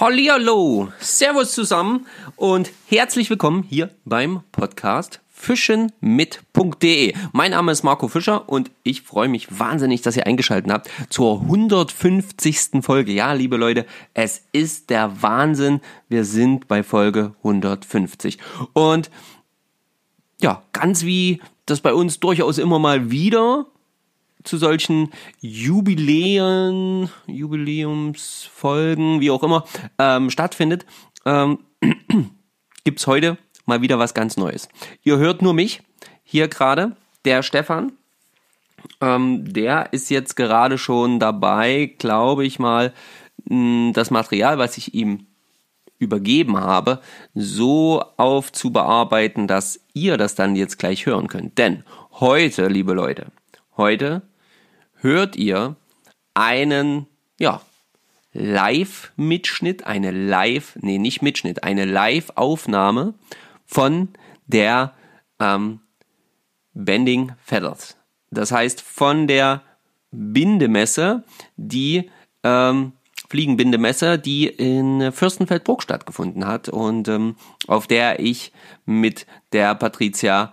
Hallihallo, Servus zusammen und herzlich willkommen hier beim Podcast fischenmit.de. Mein Name ist Marco Fischer und ich freue mich wahnsinnig, dass ihr eingeschaltet habt zur 150. Folge. Ja, liebe Leute, es ist der Wahnsinn. Wir sind bei Folge 150. Und ja, ganz wie das bei uns durchaus immer mal wieder zu solchen Jubiläen, Jubiläumsfolgen, wie auch immer, ähm, stattfindet, ähm, gibt's heute mal wieder was ganz Neues. Ihr hört nur mich hier gerade, der Stefan. Ähm, der ist jetzt gerade schon dabei, glaube ich mal, das Material, was ich ihm übergeben habe, so aufzubearbeiten, dass ihr das dann jetzt gleich hören könnt. Denn heute, liebe Leute, heute hört ihr einen, ja, Live-Mitschnitt, eine Live, nee, nicht Mitschnitt, eine Live-Aufnahme von der ähm, Bending Feathers. Das heißt, von der Bindemesse, die ähm, Fliegenbindemesse, die in Fürstenfeldbruck stattgefunden hat und ähm, auf der ich mit der Patricia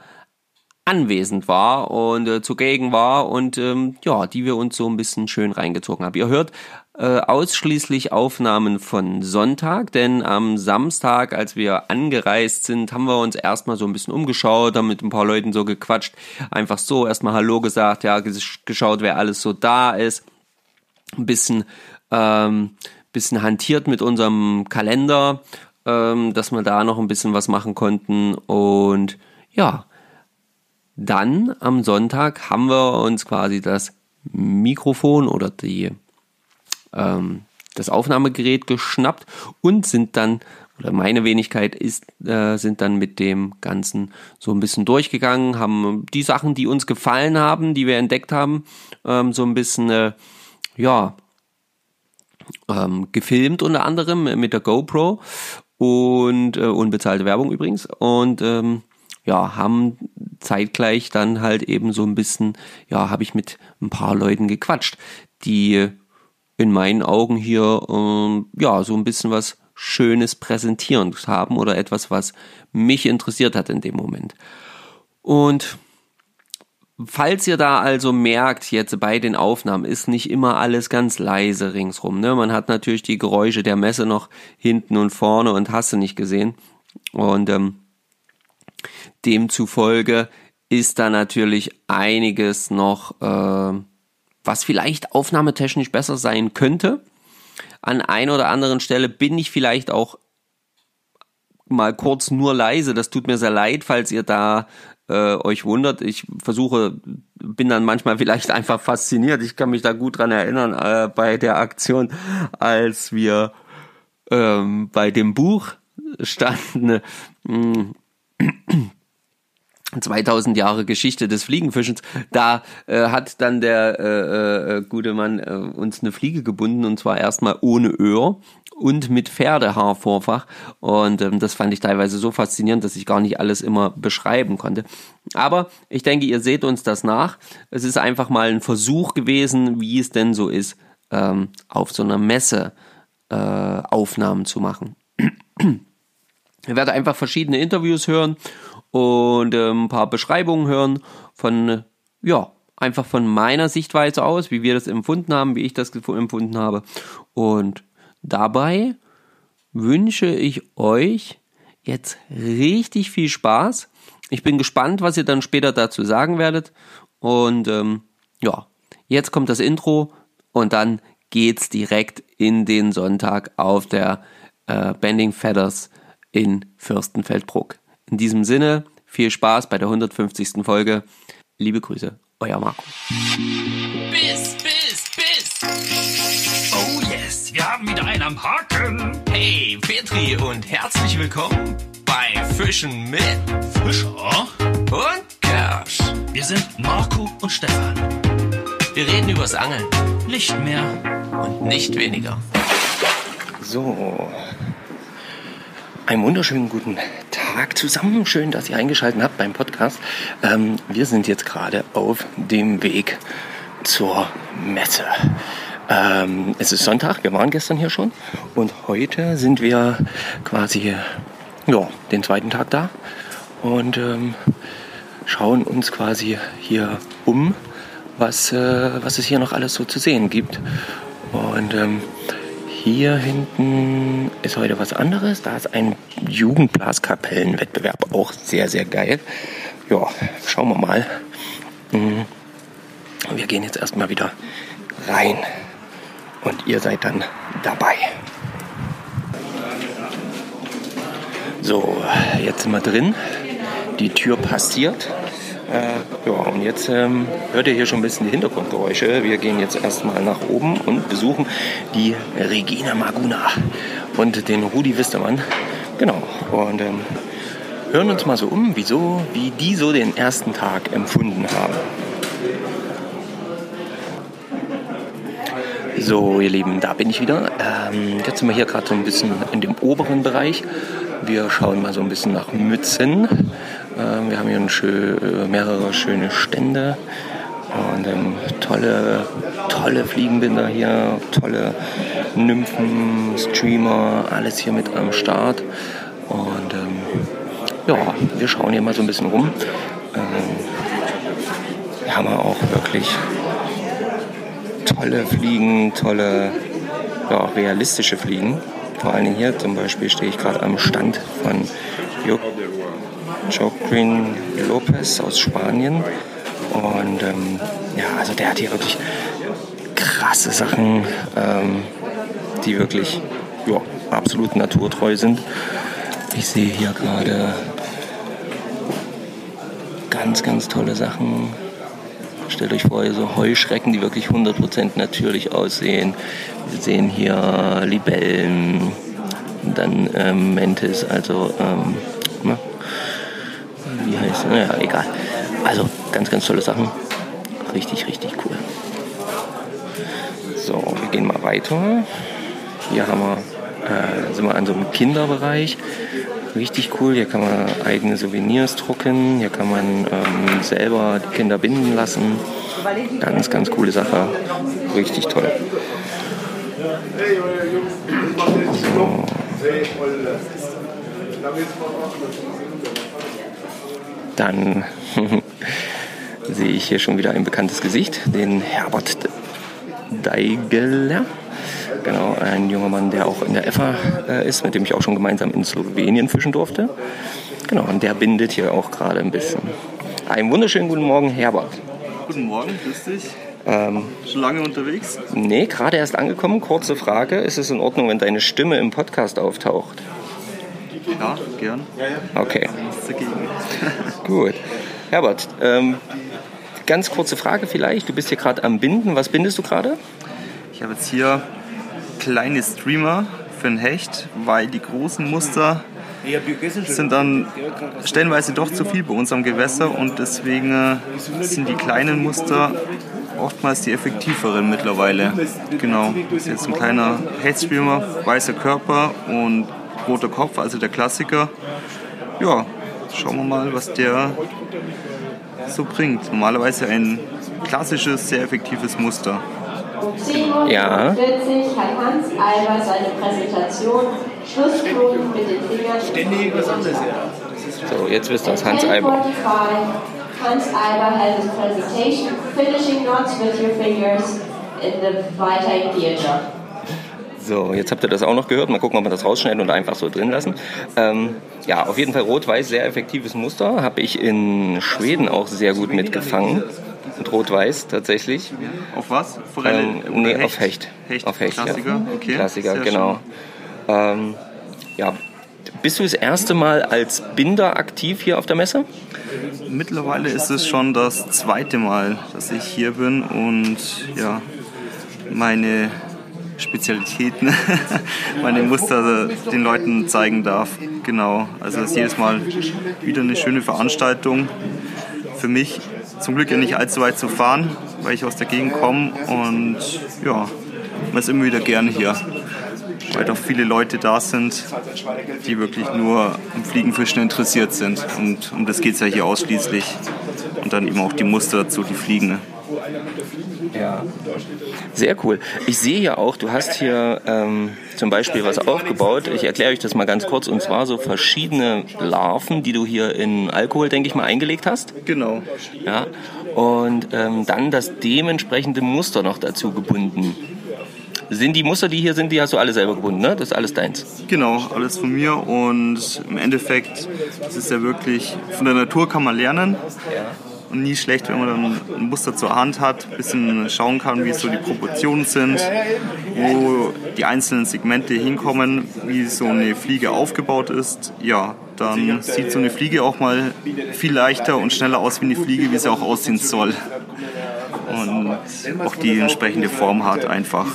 anwesend war und äh, zugegen war und ähm, ja, die wir uns so ein bisschen schön reingezogen haben. Ihr hört äh, ausschließlich Aufnahmen von Sonntag, denn am Samstag, als wir angereist sind, haben wir uns erstmal so ein bisschen umgeschaut, haben mit ein paar Leuten so gequatscht, einfach so erstmal Hallo gesagt, ja, geschaut, wer alles so da ist, ein bisschen, ähm, bisschen hantiert mit unserem Kalender, ähm, dass wir da noch ein bisschen was machen konnten und ja, dann am Sonntag haben wir uns quasi das Mikrofon oder die, ähm, das Aufnahmegerät geschnappt und sind dann, oder meine Wenigkeit ist, äh, sind dann mit dem Ganzen so ein bisschen durchgegangen, haben die Sachen, die uns gefallen haben, die wir entdeckt haben, ähm, so ein bisschen, äh, ja, ähm, gefilmt unter anderem mit der GoPro und äh, unbezahlte Werbung übrigens und ähm, ja, haben zeitgleich dann halt eben so ein bisschen, ja, habe ich mit ein paar Leuten gequatscht, die in meinen Augen hier, ähm, ja, so ein bisschen was Schönes präsentieren haben oder etwas, was mich interessiert hat in dem Moment. Und Falls ihr da also merkt, jetzt bei den Aufnahmen ist nicht immer alles ganz leise ringsrum. Ne? Man hat natürlich die Geräusche der Messe noch hinten und vorne und hast du nicht gesehen. Und ähm, Demzufolge ist da natürlich einiges noch, äh, was vielleicht aufnahmetechnisch besser sein könnte. An ein oder anderen Stelle bin ich vielleicht auch mal kurz nur leise. Das tut mir sehr leid, falls ihr da äh, euch wundert. Ich versuche, bin dann manchmal vielleicht einfach fasziniert. Ich kann mich da gut dran erinnern äh, bei der Aktion, als wir ähm, bei dem Buch standen. Mh, 2000 Jahre Geschichte des Fliegenfischens, da äh, hat dann der äh, äh, gute Mann äh, uns eine Fliege gebunden und zwar erstmal ohne Öhr und mit Pferdehaarvorfach und ähm, das fand ich teilweise so faszinierend, dass ich gar nicht alles immer beschreiben konnte. Aber ich denke, ihr seht uns das nach. Es ist einfach mal ein Versuch gewesen, wie es denn so ist, ähm, auf so einer Messe äh, Aufnahmen zu machen. Ihr werdet einfach verschiedene Interviews hören und äh, ein paar Beschreibungen hören von, ja, einfach von meiner Sichtweise aus, wie wir das empfunden haben, wie ich das empfunden habe. Und dabei wünsche ich euch jetzt richtig viel Spaß. Ich bin gespannt, was ihr dann später dazu sagen werdet. Und ähm, ja, jetzt kommt das Intro und dann geht's direkt in den Sonntag auf der äh, Bending Feathers in Fürstenfeldbruck. In diesem Sinne, viel Spaß bei der 150. Folge. Liebe Grüße, euer Marco. Bis, bis, bis. Oh yes, wir haben wieder einen am Haken. Hey, Petri und herzlich willkommen bei Fischen mit Fischer und Kersch. Wir sind Marco und Stefan. Wir reden übers Angeln. Nicht mehr und nicht weniger. So, einen wunderschönen guten Tag zusammen. Schön, dass ihr eingeschaltet habt beim Podcast. Ähm, wir sind jetzt gerade auf dem Weg zur Messe. Ähm, es ist Sonntag, wir waren gestern hier schon und heute sind wir quasi ja, den zweiten Tag da und ähm, schauen uns quasi hier um, was, äh, was es hier noch alles so zu sehen gibt. Und ähm, hier hinten ist heute was anderes. Da ist ein Jugendblaskapellenwettbewerb, auch sehr, sehr geil. Ja, schauen wir mal. Mhm. Wir gehen jetzt erstmal wieder rein und ihr seid dann dabei. So, jetzt sind wir drin. Die Tür passiert. Äh, ja, und jetzt ähm, hört ihr hier schon ein bisschen die Hintergrundgeräusche. Wir gehen jetzt erstmal nach oben und besuchen die Regina Maguna und den Rudi Wistermann. Genau. Und ähm, hören uns mal so um, wieso, wie die so den ersten Tag empfunden haben. So, ihr Lieben, da bin ich wieder. Ähm, jetzt sind wir hier gerade so ein bisschen in dem oberen Bereich. Wir schauen mal so ein bisschen nach Mützen. Ähm, wir haben hier schön, äh, mehrere schöne Stände und ähm, tolle, tolle Fliegenbinder hier, tolle Nymphen, Streamer, alles hier mit am Start. Und ähm, ja, wir schauen hier mal so ein bisschen rum. Ähm, wir haben auch wirklich tolle Fliegen, tolle, ja, realistische Fliegen. Vor allen Dingen hier zum Beispiel stehe ich gerade am Stand von Joaquin Lopez aus Spanien. Und ähm, ja, also der hat hier wirklich krasse Sachen, ähm, die wirklich ja, absolut naturtreu sind. Ich sehe hier gerade ganz, ganz tolle Sachen. Stellt euch vor, so Heuschrecken, die wirklich 100% natürlich aussehen. Wir sehen hier Libellen, dann ähm, Mantis, also ähm, ne? Heißt Naja, egal. Also ganz, ganz tolle Sachen. Richtig, richtig cool. So, wir gehen mal weiter. Hier haben wir, äh, sind wir an so einem Kinderbereich. Richtig cool. Hier kann man eigene Souvenirs drucken. Hier kann man ähm, selber die Kinder binden lassen. Ganz, ganz coole Sache. Richtig toll. So. Dann sehe ich hier schon wieder ein bekanntes Gesicht, den Herbert Deigeler. Genau, ein junger Mann, der auch in der EFA äh, ist, mit dem ich auch schon gemeinsam in Slowenien fischen durfte. Genau, und der bindet hier auch gerade ein bisschen. Einen wunderschönen guten Morgen, Herbert. Guten Morgen, grüß dich. Ähm, Schon lange unterwegs? nee, gerade erst angekommen. Kurze Frage. Ist es in Ordnung, wenn deine Stimme im Podcast auftaucht? Ja, gern. Okay, gut. Herbert, ähm, ganz kurze Frage vielleicht. Du bist hier gerade am Binden. Was bindest du gerade? Ich habe jetzt hier kleine Streamer für ein Hecht, weil die großen Muster sind dann stellenweise doch zu viel bei uns am Gewässer und deswegen äh, sind die kleinen Muster oftmals die effektiveren mittlerweile. Genau, das ist jetzt ein kleiner Hechtstreamer, weißer Körper und roter Kopf, also der Klassiker. Ja, schauen wir mal, was der so bringt. Normalerweise ein klassisches, sehr effektives Muster. Ja. 40 hat Hans Alber seine Präsentation Schlussknoten mit den Fingern. Ständig was anderes, So, jetzt wisst ihr es, Hans Alber. Hans Alber has his presentation, finishing knots with your fingers in the Vitae Theater. So, jetzt habt ihr das auch noch gehört. Mal gucken, ob wir das rausschneiden und einfach so drin lassen. Ähm, ja, auf jeden Fall rot-weiß, sehr effektives Muster. Habe ich in Schweden auch sehr gut mitgefangen. Mit rot-weiß tatsächlich. Auf was? Forelle? Ähm, nee, auf Hecht. Hecht. Auf Hecht, Klassiker, ja. okay. Klassiker, genau. Ähm, ja, bist du das erste Mal als Binder aktiv hier auf der Messe? Mittlerweile ist es schon das zweite Mal, dass ich hier bin und ja, meine Spezialitäten, meine Muster den Leuten zeigen darf. Genau, also es ist jedes Mal wieder eine schöne Veranstaltung. Für mich zum Glück ja nicht allzu weit zu fahren, weil ich aus der Gegend komme und ja, man ist immer wieder gerne hier. Weil doch viele Leute da sind, die wirklich nur am Fliegenfischen interessiert sind. Und um das geht es ja hier ausschließlich. Und dann eben auch die Muster dazu, die Fliegen. Ja. Sehr cool. Ich sehe ja auch, du hast hier ähm, zum Beispiel was aufgebaut. Ich erkläre euch das mal ganz kurz. Und zwar so verschiedene Larven, die du hier in Alkohol, denke ich mal, eingelegt hast. Genau. Ja. Und ähm, dann das dementsprechende Muster noch dazu gebunden. Sind die Muster, die hier sind, die hast du alle selber gebunden, ne? Das ist alles deins. Genau, alles von mir und im Endeffekt ist es ja wirklich, von der Natur kann man lernen. Und nie schlecht, wenn man dann ein Muster zur Hand hat, ein bisschen schauen kann, wie so die Proportionen sind, wo die einzelnen Segmente hinkommen, wie so eine Fliege aufgebaut ist. Ja, dann sieht so eine Fliege auch mal viel leichter und schneller aus wie eine Fliege, wie sie auch aussehen soll und auch die entsprechende Form hat einfach.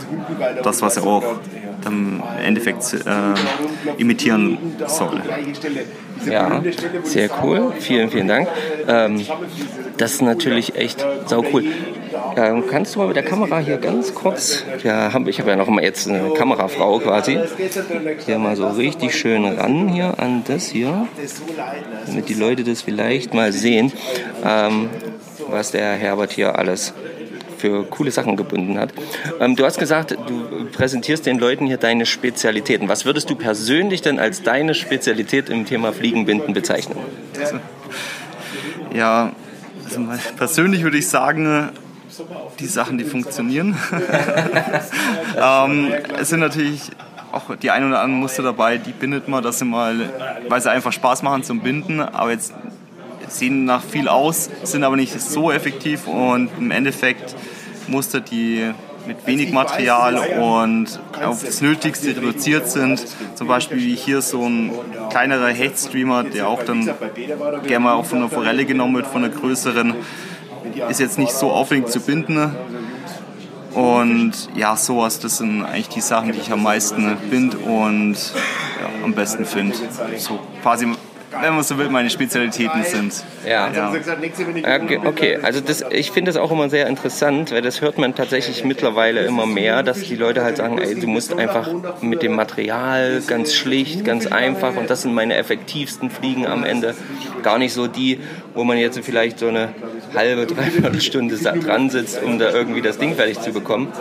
Das, was er auch im Endeffekt äh, imitieren soll. Ja, sehr cool. Vielen, vielen Dank. Ähm, das ist natürlich echt sau cool. Ähm, kannst du mal mit der Kamera hier ganz kurz, ja, hab, ich habe ja noch mal jetzt eine Kamerafrau quasi, hier mal so richtig schön ran hier an das hier, damit die Leute das vielleicht mal sehen, ähm, was der Herbert hier alles für coole Sachen gebunden hat. Ähm, du hast gesagt, du präsentierst den Leuten hier deine Spezialitäten. Was würdest du persönlich denn als deine Spezialität im Thema Fliegenbinden bezeichnen? Ja, also persönlich würde ich sagen, die Sachen, die funktionieren. ähm, es sind natürlich auch die ein oder anderen Muster dabei, die bindet man, das sind mal, weil sie einfach Spaß machen zum Binden, aber jetzt sehen nach viel aus, sind aber nicht so effektiv und im Endeffekt Muster, die mit wenig Material und auf das Nötigste reduziert sind. Zum Beispiel wie hier so ein kleinerer Hechtstreamer, der auch dann gerne mal auch von einer Forelle genommen wird, von einer größeren. Ist jetzt nicht so aufwendig zu binden. Und ja, sowas, das sind eigentlich die Sachen, die ich am meisten bind und ja, am besten finde. So quasi wenn man so will, meine Spezialitäten sind. Ja. ja. Okay, also das, ich finde das auch immer sehr interessant, weil das hört man tatsächlich mittlerweile immer mehr, dass die Leute halt sagen, ey, du musst einfach mit dem Material ganz schlicht, ganz einfach und das sind meine effektivsten Fliegen am Ende. Gar nicht so die, wo man jetzt vielleicht so eine halbe, dreiviertel Stunde dran sitzt, um da irgendwie das Ding fertig zu bekommen,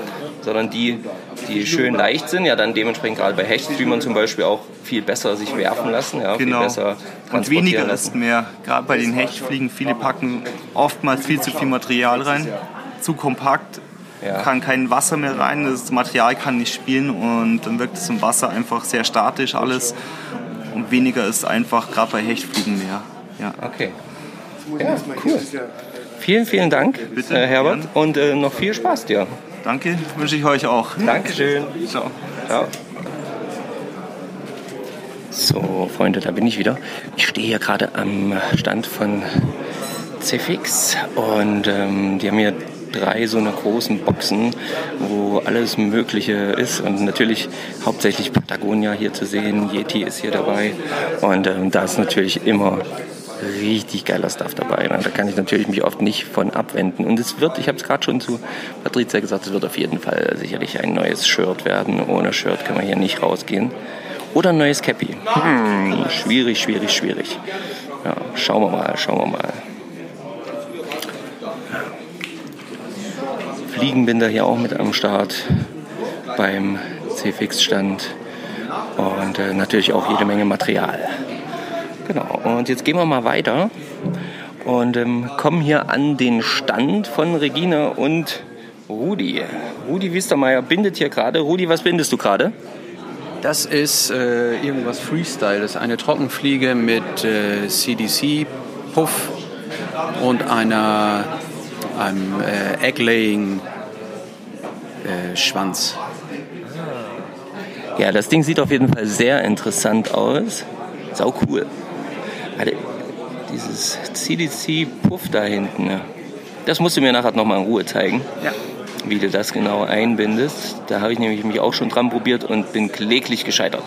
sondern die, die schön leicht sind, ja dann dementsprechend gerade bei Hechtstreamern zum Beispiel auch viel besser sich werfen lassen, ja, genau. viel besser Und weniger lassen. ist mehr. Gerade bei den Hechtfliegen, viele packen oftmals viel zu viel Material rein, zu kompakt, ja. kann kein Wasser mehr rein, das Material kann nicht spielen und dann wirkt es im Wasser einfach sehr statisch alles und weniger ist einfach gerade bei Hechtfliegen mehr. Ja. Okay. Ja, cool. Vielen, vielen Dank, Bitte, äh, Herbert, gern. und äh, noch viel Spaß dir. Danke, wünsche ich euch auch. Dankeschön. Ciao. Ciao. So, Freunde, da bin ich wieder. Ich stehe hier gerade am Stand von Cefix und ähm, die haben hier drei so eine großen Boxen, wo alles Mögliche ist und natürlich hauptsächlich Patagonia hier zu sehen. Yeti ist hier dabei und ähm, da ist natürlich immer richtig geiler Stuff dabei. Da kann ich natürlich mich oft nicht von abwenden. Und es wird, ich habe es gerade schon zu Patricia gesagt, es wird auf jeden Fall sicherlich ein neues Shirt werden. Ohne Shirt kann man hier nicht rausgehen. Oder ein neues Cappy. Hm, schwierig, schwierig, schwierig. Ja, schauen wir mal, schauen wir mal. Fliegenbinder hier auch mit am Start beim CFX-Stand und äh, natürlich auch jede Menge Material. Genau, und jetzt gehen wir mal weiter und ähm, kommen hier an den Stand von Regina und Rudi. Rudi Wiestermeier bindet hier gerade. Rudi, was bindest du gerade? Das ist äh, irgendwas Freestyle. Das ist eine Trockenfliege mit äh, CDC, Puff und einer, einem äh, Egg-Laying-Schwanz. Ja, das Ding sieht auf jeden Fall sehr interessant aus. Sau cool. Warte, dieses CDC-Puff da hinten, ne? das musst du mir nachher nochmal in Ruhe zeigen. Ja. Wie du das genau einbindest. Da habe ich nämlich mich auch schon dran probiert und bin kläglich gescheitert.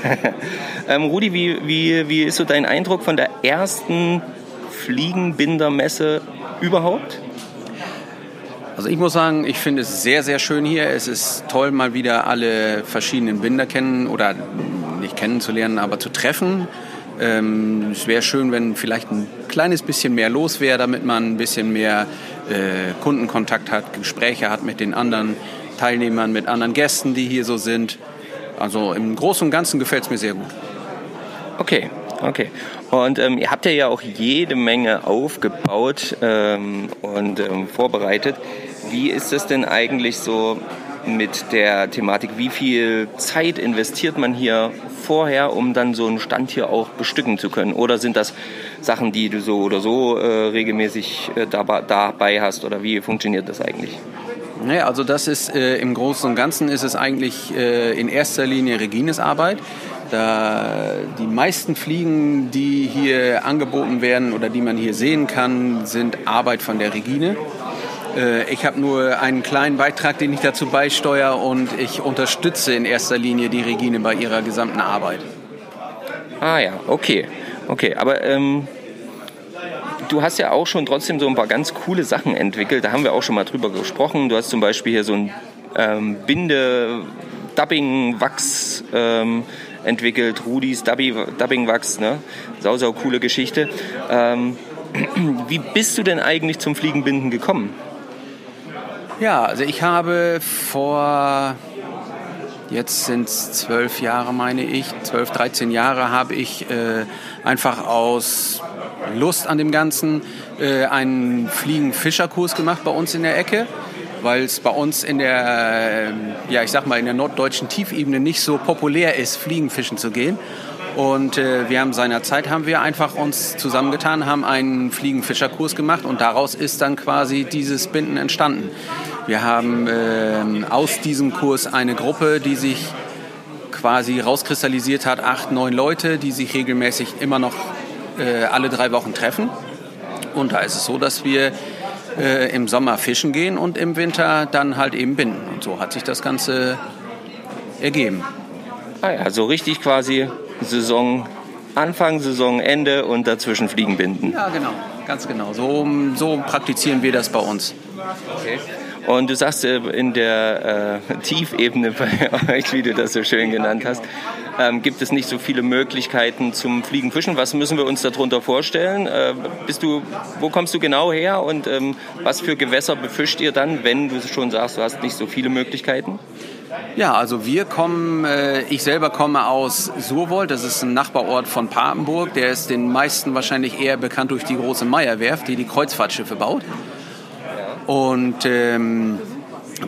ähm, Rudi, wie, wie, wie ist so dein Eindruck von der ersten Fliegenbindermesse überhaupt? Also ich muss sagen, ich finde es sehr, sehr schön hier. Es ist toll, mal wieder alle verschiedenen Binder kennen oder nicht kennenzulernen, aber zu treffen Ähm, es wäre schön, wenn vielleicht ein kleines bisschen mehr los wäre, damit man ein bisschen mehr äh, Kundenkontakt hat, Gespräche hat mit den anderen Teilnehmern, mit anderen Gästen, die hier so sind. Also im Großen und Ganzen gefällt es mir sehr gut. Okay, okay. Und ähm, ihr habt ja auch jede Menge aufgebaut ähm, und ähm, vorbereitet. Wie ist es denn eigentlich so mit der Thematik? Wie viel Zeit investiert man hier vorher, um dann so einen Stand hier auch bestücken zu können? Oder sind das Sachen, die du so oder so äh, regelmäßig äh, dabei, dabei hast? Oder wie funktioniert das eigentlich? Naja, also das ist äh, im Großen und Ganzen ist es eigentlich äh, in erster Linie Regines Arbeit. Da die meisten Fliegen, die hier angeboten werden oder die man hier sehen kann, sind Arbeit von der Regine. Äh, ich habe nur einen kleinen Beitrag, den ich dazu beisteuere und ich unterstütze in erster Linie die Regine bei ihrer gesamten Arbeit. Ah ja, okay. Okay, aber ähm, du hast ja auch schon trotzdem so ein paar ganz coole Sachen entwickelt. Da haben wir auch schon mal drüber gesprochen. Du hast zum Beispiel hier so ein ähm, Binde-Dubbing-Wachs ähm, entwickelt. Rudis Dubbing-Wachs, ne? Sau, sau coole Geschichte. Ähm, wie bist du denn eigentlich zum Fliegenbinden gekommen? Ja, also ich habe vor, jetzt sind es zwölf Jahre, meine ich, zwölf, dreizehn Jahre habe ich äh, einfach aus Lust an dem Ganzen äh, einen Fliegenfischerkurs gemacht bei uns in der Ecke weil es bei uns in der, äh, ja ich sag mal, in der norddeutschen Tiefebene nicht so populär ist, Fliegenfischen zu gehen. Und äh, wir haben seinerzeit haben wir einfach uns zusammengetan, haben einen Fliegenfischerkurs gemacht und daraus ist dann quasi dieses Binden entstanden. Wir haben äh, aus diesem Kurs eine Gruppe, die sich quasi rauskristallisiert hat, acht, neun Leute, die sich regelmäßig immer noch äh, alle drei Wochen treffen. Und da ist es so, dass wir äh, im Sommer fischen gehen und im Winter dann halt eben binden. Und so hat sich das Ganze ergeben. Ah ja, so richtig quasi Saison Anfang, Saisonende und dazwischen Fliegen binden. Ja, genau, ganz genau. So, so praktizieren wir das bei uns. Okay. Und du sagst äh, in der äh, Tiefebene bei euch, wie du das so schön genannt hast, ähm, gibt es nicht so viele Möglichkeiten zum Fliegenfischen. Was müssen wir uns darunter vorstellen? Äh, bist du, wo kommst du genau her und ähm, was für Gewässer befischt ihr dann, wenn du schon sagst, du hast nicht so viele Möglichkeiten? Ja, also wir kommen, äh, ich selber komme aus Surwold, das ist ein Nachbarort von Papenburg. Der ist den meisten wahrscheinlich eher bekannt durch die große Meierwerft, die die Kreuzfahrtschiffe baut. Und ähm,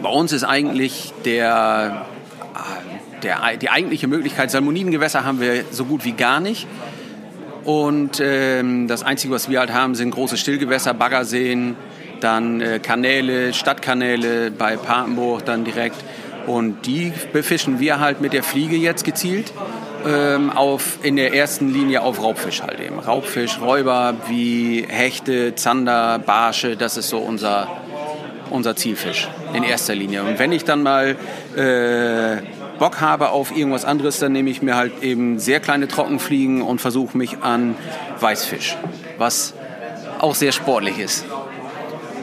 bei uns ist eigentlich der, äh, der, die eigentliche Möglichkeit, Salmonidengewässer haben wir so gut wie gar nicht. Und ähm, das Einzige, was wir halt haben, sind große Stillgewässer, Baggerseen, dann äh, Kanäle, Stadtkanäle bei Papenburg dann direkt. Und die befischen wir halt mit der Fliege jetzt gezielt ähm, auf, in der ersten Linie auf Raubfisch halt eben. Raubfisch, Räuber wie Hechte, Zander, Barsche, das ist so unser, unser Zielfisch in erster Linie. Und wenn ich dann mal äh, Bock habe auf irgendwas anderes, dann nehme ich mir halt eben sehr kleine Trockenfliegen und versuche mich an Weißfisch, was auch sehr sportlich ist.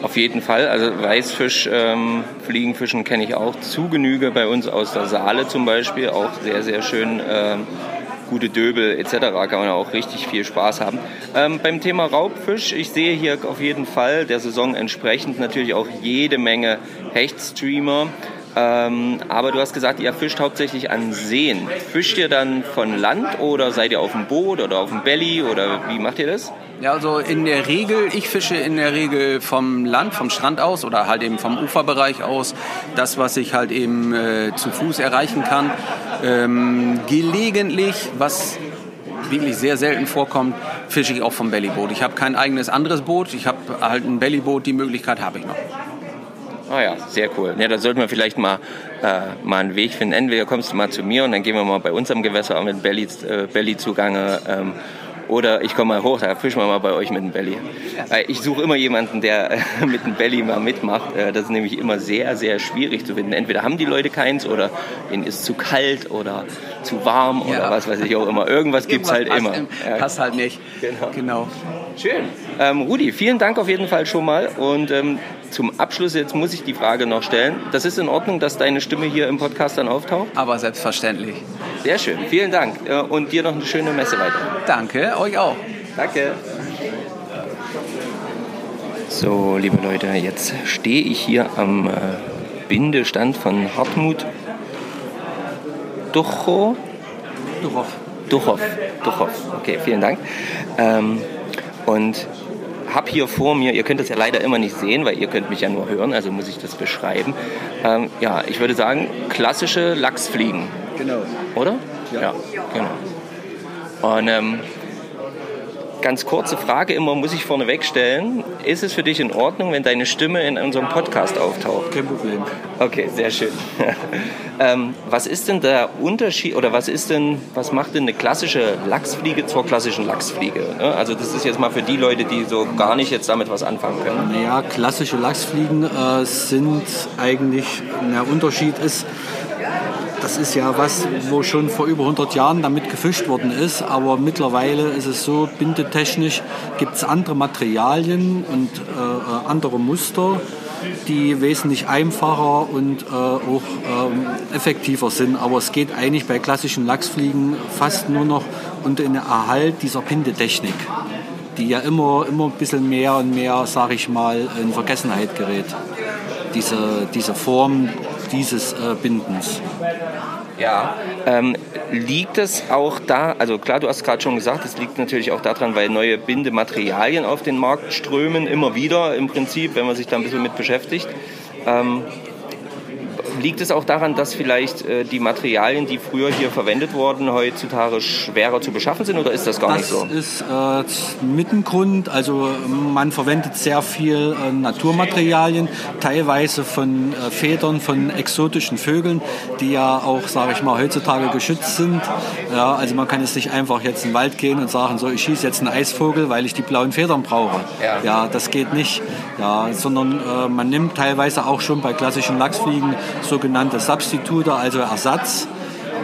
Auf jeden Fall. Also Weißfisch, ähm, Fliegenfischen kenne ich auch zu Genüge bei uns aus der Saale zum Beispiel. Auch sehr, sehr schön. Ähm, gute Döbel etc. kann man auch richtig viel Spaß haben. Ähm, beim Thema Raubfisch, ich sehe hier auf jeden Fall der Saison entsprechend natürlich auch jede Menge Hechtstreamer. Ähm, aber du hast gesagt, ihr fischt hauptsächlich an Seen. Fischt ihr dann von Land oder seid ihr auf dem Boot oder auf dem Belly oder wie macht ihr das? Ja, also in der Regel, ich fische in der Regel vom Land, vom Strand aus oder halt eben vom Uferbereich aus. Das, was ich halt eben äh, zu Fuß erreichen kann. Ähm, gelegentlich, was wirklich sehr selten vorkommt, fische ich auch vom Bellyboot. Ich habe kein eigenes anderes Boot. Ich habe halt ein Bellyboot, die Möglichkeit habe ich noch. Ah ja, sehr cool. Ja, da sollten wir vielleicht mal, äh, mal einen Weg finden. Entweder kommst du mal zu mir und dann gehen wir mal bei uns am Gewässer auch mit Belly, äh, Belly zugange. Ähm, oder ich komme mal hoch, da fischen wir mal bei euch mit dem Belly. Ich suche immer jemanden, der mit dem Belly mal mitmacht. Äh, das ist nämlich immer sehr, sehr schwierig zu finden. Entweder haben die Leute keins oder ihnen ist zu kalt oder zu warm oder ja. was weiß ich auch immer. Irgendwas gibt es halt immer. Im, passt halt nicht. Genau. genau. Schön. Ähm, Rudi, vielen Dank auf jeden Fall schon mal. Und ähm, zum Abschluss jetzt muss ich die Frage noch stellen. Das ist in Ordnung, dass deine Stimme hier im Podcast dann auftaucht? Aber selbstverständlich. Sehr schön. Vielen Dank. Äh, Und dir noch eine schöne Messe weiter. Danke, euch auch. Danke. So, liebe Leute, jetzt stehe ich hier am äh, Bindestand von Hartmut Duchow. Duchow. Duchow. Duchow. Okay, vielen Dank. Ähm, und habe hier vor mir, ihr könnt das ja leider immer nicht sehen, weil ihr könnt mich ja nur hören, also muss ich das beschreiben. Ähm, ja, ich würde sagen, klassische Lachsfliegen, Genau. oder? Ja. genau. Und ähm, ganz kurze Frage immer, muss ich vorneweg stellen, ist es für dich in Ordnung, wenn deine Stimme in unserem Podcast auftaucht? Kein Problem. Okay, sehr schön. ähm, was ist denn der Unterschied oder was ist denn, was macht denn eine klassische Lachsfliege zur klassischen Lachsfliege? Ne? Also das ist jetzt mal für die Leute, die so gar nicht jetzt damit was anfangen können. Naja, klassische Lachsfliegen äh, sind eigentlich, der Unterschied ist, das ist ja was, wo schon vor über 100 Jahren damit gefischt worden ist, aber mittlerweile ist es so, bindetechnisch gibt es andere Materialien und äh, andere Muster, die wesentlich einfacher und äh, auch ähm, effektiver sind. Aber es geht eigentlich bei klassischen Lachsfliegen fast nur noch um den Erhalt dieser Bindetechnik die ja immer, immer ein bisschen mehr und mehr, sage ich mal, in Vergessenheit gerät. Diese, diese Form dieses äh, Bindens. Ja. Ähm, liegt es auch da, also klar, du hast gerade schon gesagt, es liegt natürlich auch daran, weil neue Bindematerialien auf den Markt strömen, immer wieder im Prinzip, wenn man sich da ein bisschen mit beschäftigt. Ähm, liegt es auch daran, dass vielleicht äh, die Materialien, die früher hier verwendet wurden, heutzutage schwerer zu beschaffen sind oder ist das gar nicht Das so? ist äh, mit ein Grund. Also man verwendet sehr viel äh, Naturmaterialien, teilweise von äh, Federn von exotischen Vögeln, die ja auch, sage ich mal, heutzutage geschützt sind. Ja, also man kann jetzt nicht einfach jetzt in den Wald gehen und sagen, so ich schieße jetzt einen Eisvogel, weil ich die blauen Federn brauche. Ja. ja das geht nicht. Ja, sondern äh, man nimmt teilweise auch schon bei klassischen Lachsfliegen sogenannte Substitute, also Ersatz.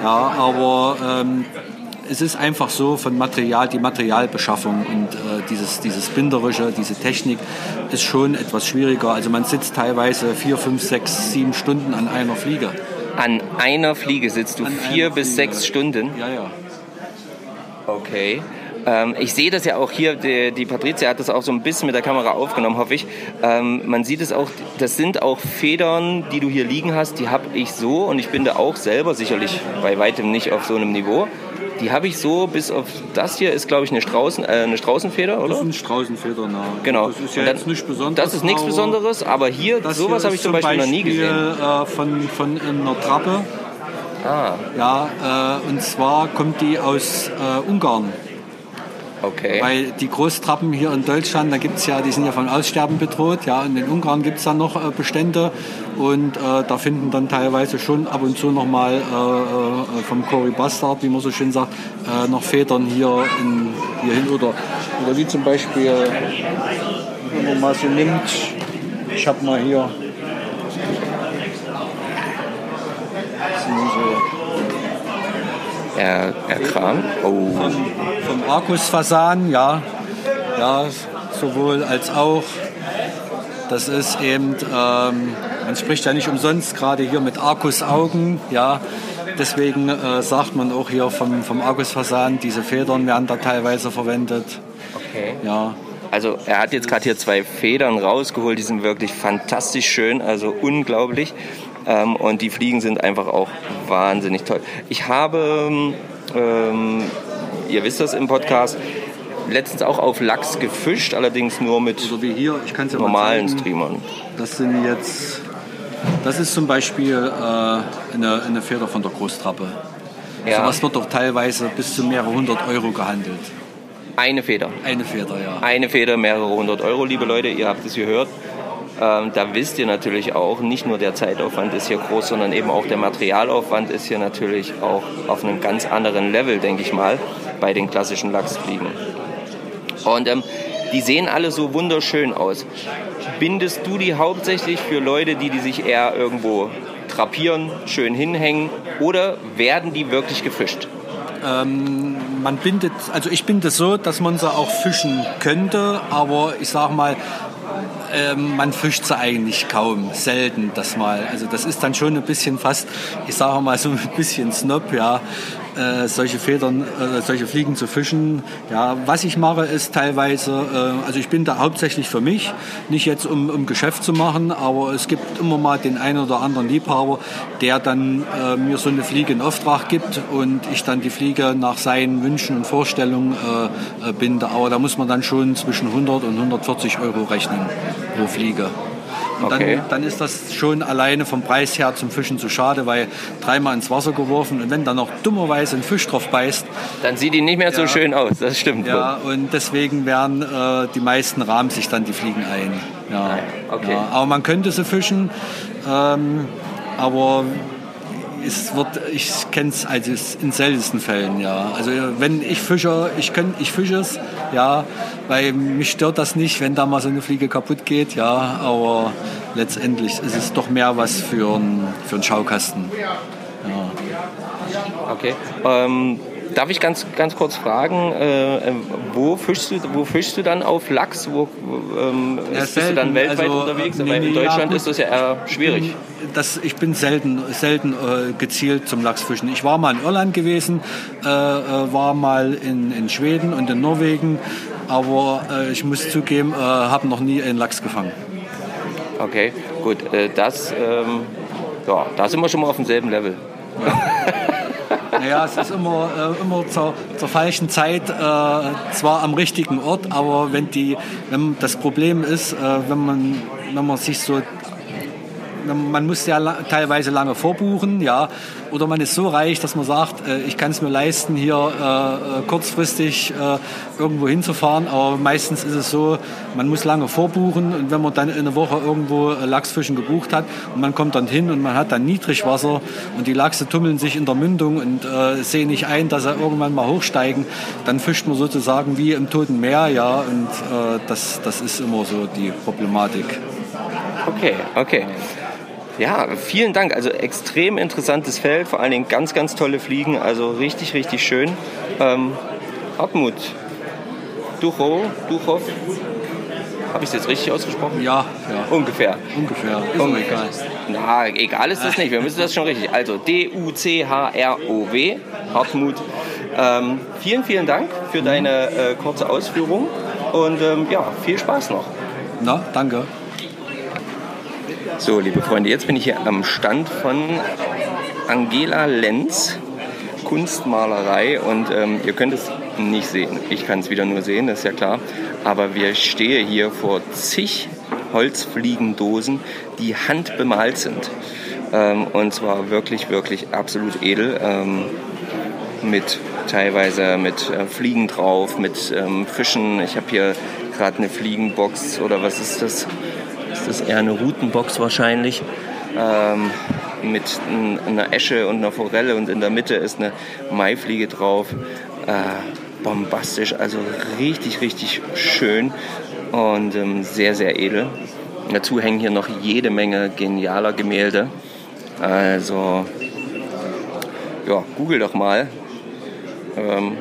Ja, aber ähm, es ist einfach so von Material, die Materialbeschaffung und äh, dieses, dieses Binderische, diese Technik ist schon etwas schwieriger. Also man sitzt teilweise vier, fünf, sechs, sieben Stunden an einer Fliege. An einer Fliege sitzt du An vier bis Fliege. sechs Stunden. Ja, ja. Okay. Ähm, ich sehe das ja auch hier, die, die Patricia hat das auch so ein bisschen mit der Kamera aufgenommen, hoffe ich. Ähm, man sieht es auch, das sind auch Federn, die du hier liegen hast, die habe ich so und ich bin da auch selber sicherlich bei weitem nicht auf so einem Niveau. Die habe ich so, bis auf das hier ist, glaube ich, eine, Straußen, äh, eine Straußenfeder, Das oder? sind Straußenfedern. Ja. Genau. Das ist ja dann- jetzt nichts Besonderes. Das ist nichts Besonderes, aber hier, sowas habe ich ist zum Beispiel, noch nie Beispiel, gesehen. Äh, von, von einer Trappe. Ah, Ja, äh, und zwar kommt die aus äh, Ungarn. Okay. Weil die Großtrappen hier in Deutschland, da gibt's ja, die sind ja vom Aussterben bedroht. Ja, in Ungarn gibt's dann noch äh, Bestände und äh, da finden dann teilweise schon ab und zu noch mal äh, äh, vom Cory Bastard, wie man so schön sagt, äh, noch Federn hier in, hierhin oder oder wie zum Beispiel, wenn man mal so nimmt, ich habe mal hier das sind so Er, er Kram. Oh. vom Arkusfasan, ja, ja, sowohl als auch. Das ist eben, ähm, man spricht ja nicht umsonst gerade hier mit Arkusaugen, ja. Deswegen äh, sagt man auch hier vom, vom Argusfasan, diese Federn werden da teilweise verwendet. Okay. Ja, Also er hat jetzt gerade hier zwei Federn rausgeholt, die sind wirklich fantastisch schön, also unglaublich. Ähm, und die Fliegen sind einfach auch wahnsinnig toll. Ich habe, ähm, ihr wisst das im Podcast, letztens auch auf Lachs gefischt, allerdings nur mit so wie hier, ja mal normalen zeigen. Streamern. Das sind jetzt, das ist zum Beispiel äh, eine, eine Feder von der Großtrappe. Ja, Sowas wird doch teilweise bis zu mehrere hundert Euro gehandelt. eine Feder. Eine Feder, ja. Eine Feder, mehrere hundert Euro, liebe Leute, ihr habt es gehört. Ähm, da wisst ihr natürlich auch, nicht nur der Zeitaufwand ist hier groß, sondern eben auch der Materialaufwand ist hier natürlich auch auf einem ganz anderen Level, denke ich mal, bei den klassischen Lachsfliegen. Und ähm, die sehen alle so wunderschön aus. Bindest du die hauptsächlich für Leute, die, die sich eher irgendwo drapieren, schön hinhängen oder werden die wirklich gefischt? Ähm, man bindet, also ich binde so, dass man sie auch fischen könnte, aber ich sage mal, ähm, man fischt sie eigentlich kaum, selten das mal. Also das ist dann schon ein bisschen fast, ich sage mal so ein bisschen Snob, ja, äh, solche Federn, äh, solche Fliegen zu fischen. Ja, was ich mache ist teilweise, äh, also ich bin da hauptsächlich für mich, nicht jetzt um, um Geschäft zu machen, aber es gibt immer mal den einen oder anderen Liebhaber, der dann äh, mir so eine Fliege in Auftrag gibt und ich dann die Fliege nach seinen Wünschen und Vorstellungen äh, äh, binde. Aber da muss man dann schon zwischen 100 und 140 Euro rechnen pro Fliege. Und Okay. dann, dann ist das schon alleine vom Preis her zum Fischen zu schade, weil dreimal ins Wasser geworfen und wenn dann noch dummerweise ein Fisch drauf beißt, Dann sieht die nicht mehr so Ja. schön aus, das stimmt. ja, und deswegen werden äh, die meisten rahmen sich dann die Fliegen ein. Ja, okay. ja, aber man könnte sie fischen, ähm, aber es wird, ich kenne es also in seltensten Fällen, ja. Also wenn ich fische, ich, ich fische es, ja, weil mich stört das nicht, wenn da mal so eine Fliege kaputt geht, ja, aber letztendlich ist es doch mehr was für einen für Schaukasten. Okay. Ähm, darf ich ganz, ganz kurz fragen, äh, äh, wo, fischst du, wo fischst du dann auf Lachs? Wo, ähm, Ja, bist du dann selten. weltweit Also, unterwegs? nee, in nee, ja, Deutschland gut. ist das ja eher schwierig. Das, ich bin selten, selten äh, gezielt zum Lachsfischen. Ich war mal in Irland gewesen, äh, äh, war mal in, in Schweden und in Norwegen, aber äh, ich muss zugeben, habe noch nie einen Lachs gefangen. Okay, gut. Das, ähm, ja, da sind wir schon mal auf demselben Level. Naja, es ist immer, äh, immer zur, zur falschen Zeit, äh, zwar am richtigen Ort, aber wenn die, wenn das Problem ist, äh, wenn man, wenn man sich so man muss ja teilweise lange vorbuchen, ja, oder man ist so reich, dass man sagt, äh, ich kann es mir leisten, hier äh, äh, kurzfristig äh, irgendwo hinzufahren, aber meistens ist es so, man muss lange vorbuchen und wenn man dann in einer Woche irgendwo äh, Lachsfischen gebucht hat und man kommt dann hin und man hat dann Niedrigwasser und die Lachse tummeln sich in der Mündung und äh, sehen nicht ein, dass sie irgendwann mal hochsteigen, dann fischt man sozusagen wie im Toten Meer, ja, und das, das ist immer so die Problematik. Okay, okay. Ja, vielen Dank. Also extrem interessantes Feld, vor allen Dingen ganz, ganz tolle Fliegen. Also richtig, richtig schön. Ähm, Hartmut, Duchow, Duchow, habe ich es jetzt richtig ausgesprochen? Ja, ja, Ungefähr. ungefähr, ist auch egal. Na, egal ist das nicht. Wir müssen das schon richtig. Also D-U-C-H-R-O-W, Hartmut. Ähm, vielen, vielen Dank für deine äh, kurze Ausführung und ähm, ja, viel Spaß noch. Na, danke. So, liebe Freunde, jetzt bin ich hier am Stand von Angela Lenz, Kunstmalerei und ähm, ihr könnt es nicht sehen. Ich kann es wieder nur sehen, das ist ja klar. Aber wir stehen hier vor zig Holzfliegendosen, die handbemalt sind. Ähm, und zwar wirklich, wirklich absolut edel. Ähm, mit teilweise mit äh, Fliegen drauf, mit ähm, Fischen. Ich habe hier gerade eine Fliegenbox oder was ist das? Ist das eher eine Rutenbox wahrscheinlich? Ähm, mit einer Esche und einer Forelle und in der Mitte ist eine Maifliege drauf. Äh, bombastisch, also richtig, richtig schön und ähm, sehr, sehr edel. Dazu hängen hier noch jede Menge genialer Gemälde. Also, ja, google doch mal ähm,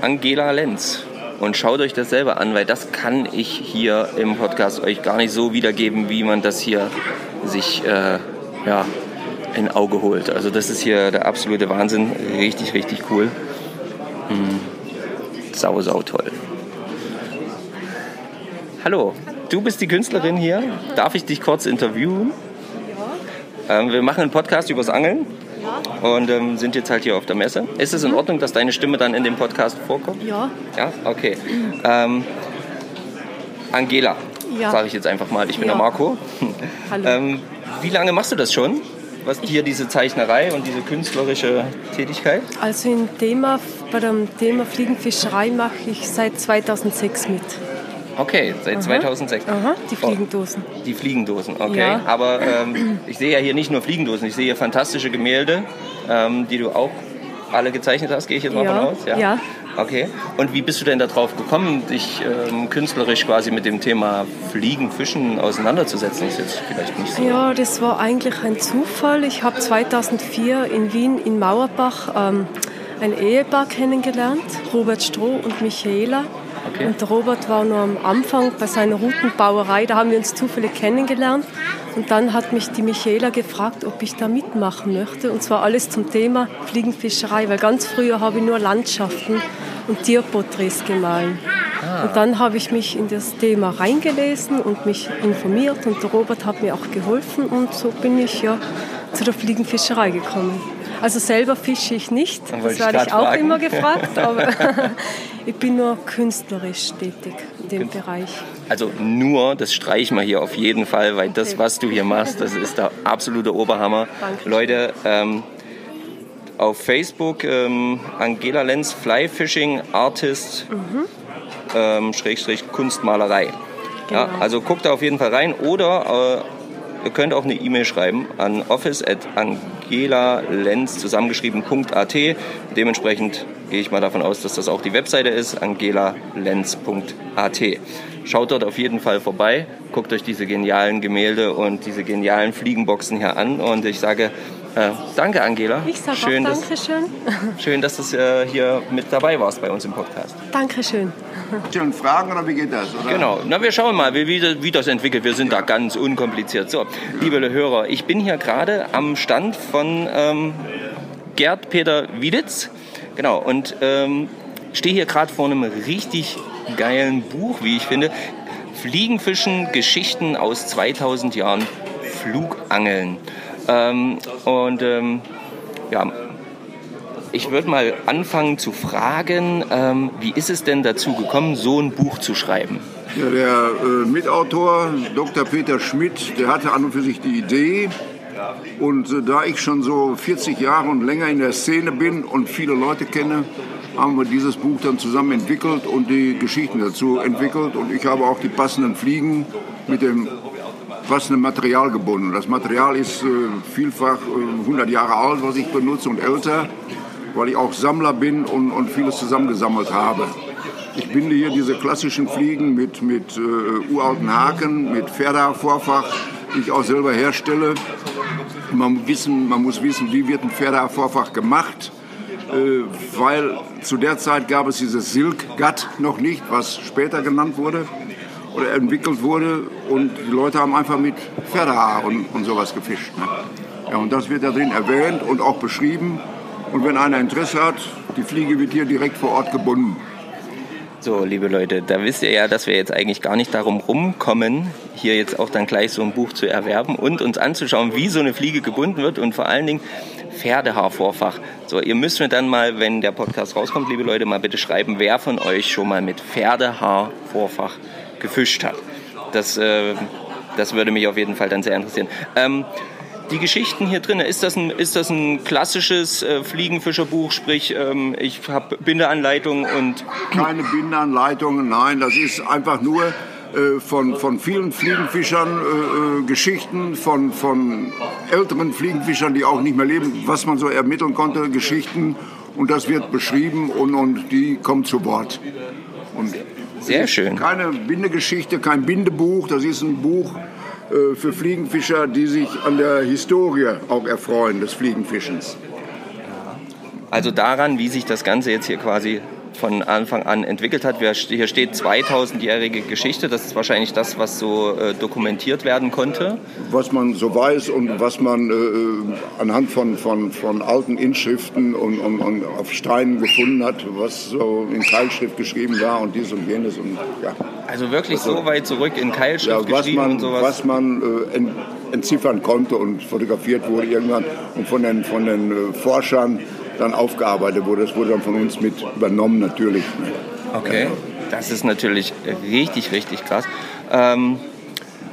Angela Lenz und schaut euch das selber an, weil das kann ich hier im Podcast euch gar nicht so wiedergeben, wie man das hier sich äh, ja, in Auge holt. Also das ist hier der absolute Wahnsinn, richtig, richtig cool. Hm. Sau, sau toll. Hallo, du bist die Künstlerin hier. Darf ich dich kurz interviewen? Ähm, wir machen einen Podcast übers Angeln und ähm, sind jetzt halt hier auf der Messe. Ist es in Ordnung, dass deine Stimme dann in dem Podcast vorkommt? Ja, Ja, okay. Ähm, Angela, Ja. sage ich jetzt einfach mal. Ich bin Ja. der Marco. hallo. Ähm, wie lange machst du das schon? Was hier diese Zeichnerei und diese künstlerische Tätigkeit? Also im Thema, bei dem Thema Fliegenfischerei mache ich seit 2006 mit. Okay, seit 2006. Aha, die Oh, Fliegendosen. die Fliegendosen, okay. Ja. Aber ähm, ich sehe ja hier nicht nur Fliegendosen, ich sehe hier fantastische Gemälde, ähm, die du auch alle gezeichnet hast, gehe ich jetzt mal Ja, von aus? ja. Okay. Und wie bist du denn darauf gekommen, dich ähm, künstlerisch quasi mit dem Thema Fliegen, Fischen auseinanderzusetzen? Ist jetzt vielleicht nicht so. Ja, das war eigentlich ein Zufall. Ich habe 2004 in Wien in Mauerbach ähm, ein Ehepaar kennengelernt, Robert Stroh und Michaela. Okay. Und der Robert war nur am Anfang bei seiner Routenbauerei, da haben wir uns zufällig kennengelernt. Und dann hat mich die Michaela gefragt, ob ich da mitmachen möchte. Und zwar alles zum Thema Fliegenfischerei, weil ganz früher habe ich nur Landschaften und Tierporträts gemahlen. Und dann habe ich mich in das Thema reingelesen und mich informiert und der Robert hat mir auch geholfen und so bin ich ja zu der Fliegenfischerei gekommen. Also selber fische ich nicht, das werde ich auch fragen. immer gefragt, aber ich bin nur künstlerisch tätig in dem Bereich. Also nur, das streichen wir hier auf jeden Fall, weil das, was du hier machst, das ist der absolute Oberhammer. Danke. Leute, ähm, auf Facebook ähm, Angela Lenz Fly Fishing Artist ähm, Schrägstrich Kunstmalerei. Ja, Genau. also guckt da auf jeden Fall rein oder äh, ihr könnt auch eine E-Mail schreiben an office at angelalenz zusammengeschrieben.at. Dementsprechend gehe ich mal davon aus, dass das auch die Webseite ist, angelalenz.at. Schaut dort auf jeden Fall vorbei, guckt euch diese genialen Gemälde und diese genialen Fliegenboxen hier an und ich sage äh, danke Angela. Ich sage schön, auch dass, Dankeschön. schön, dass du äh, hier mit dabei warst bei uns im Podcast. Dankeschön. Stellen Fragen oder wie geht das? Oder? Genau, na wir schauen mal, wie, wie, wie das entwickelt. Wir sind da ganz unkompliziert. So, liebe Hörer, ich bin hier gerade am Stand von ähm, Gerd Peter Wieditz. Genau, und ähm, stehe hier gerade vor einem richtig geilen Buch, wie ich finde. Fliegenfischen, Geschichten aus 2000 Jahren Flugangeln. Ähm, und ähm, ja, ich würde mal anfangen zu fragen, ähm, wie ist es denn dazu gekommen, so ein Buch zu schreiben? Ja, der äh, Mitautor, Dr. Peter Schmidt, der hatte an und für sich die Idee. Und äh, da ich schon so 40 Jahre und länger in der Szene bin und viele Leute kenne, haben wir dieses Buch dann zusammen entwickelt und die Geschichten dazu entwickelt. Und ich habe auch die passenden Fliegen mit dem passenden Material gebunden. Das Material ist äh, vielfach äh, 100 Jahre alt, was ich benutze und älter, weil ich auch Sammler bin und, und vieles zusammengesammelt habe. Ich binde hier diese klassischen Fliegen mit, mit äh, uralten Haken, mit Pferdevorfach, die ich auch selber herstelle. Man, wissen, man muss wissen, wie wird ein Pferdevorfach gemacht, äh, weil zu der Zeit gab es dieses Silk Gut noch nicht, was später genannt wurde oder entwickelt wurde und die Leute haben einfach mit Pferdehaar und, und sowas gefischt. Ne? Ja, und das wird da drin erwähnt und auch beschrieben. Und wenn einer Interesse hat, die Fliege wird hier direkt vor Ort gebunden. So, liebe Leute, da wisst ihr ja, dass wir jetzt eigentlich gar nicht darum rumkommen, hier jetzt auch dann gleich so ein Buch zu erwerben und uns anzuschauen, wie so eine Fliege gebunden wird und vor allen Dingen Pferdehaarvorfach. So, ihr müsst mir dann mal, wenn der Podcast rauskommt, liebe Leute, mal bitte schreiben, wer von euch schon mal mit Pferdehaarvorfach gefischt hat. Das, äh, das würde mich auf jeden Fall dann sehr interessieren. Ähm, die Geschichten hier drin, ist das ein, ist das ein klassisches äh, Fliegenfischerbuch, sprich ähm, ich habe Bindeanleitungen und Keine Bindeanleitungen, nein, das ist einfach nur äh, von, von vielen Fliegenfischern äh, äh, Geschichten, von, von älteren Fliegenfischern, die auch nicht mehr leben, was man so ermitteln konnte, Geschichten und das wird beschrieben und, und die kommen zu Wort. Und Sehr schön. Keine Bindegeschichte, kein Bindebuch, das ist ein Buch äh, für Fliegenfischer, die sich an der Historie auch erfreuen des Fliegenfischens. Also daran, wie sich das Ganze jetzt hier quasi von Anfang an entwickelt hat. Hier steht 2000-jährige Geschichte. Das ist wahrscheinlich das, was so äh, dokumentiert werden konnte. was man so weiß und was man äh, anhand von, von, von alten Inschriften und, und, und auf Steinen gefunden hat, was so in Keilschrift geschrieben war und dies und jenes. Und, ja. Also wirklich Also- so weit zurück in Ja, Keilschrift was geschrieben man, und sowas. was man äh, ent, entziffern konnte und fotografiert wurde irgendwann und von den, von den äh, Forschern dann aufgearbeitet wurde. Das wurde dann von uns mit übernommen natürlich. Ne? Okay. Das ist natürlich richtig, richtig krass. Ähm,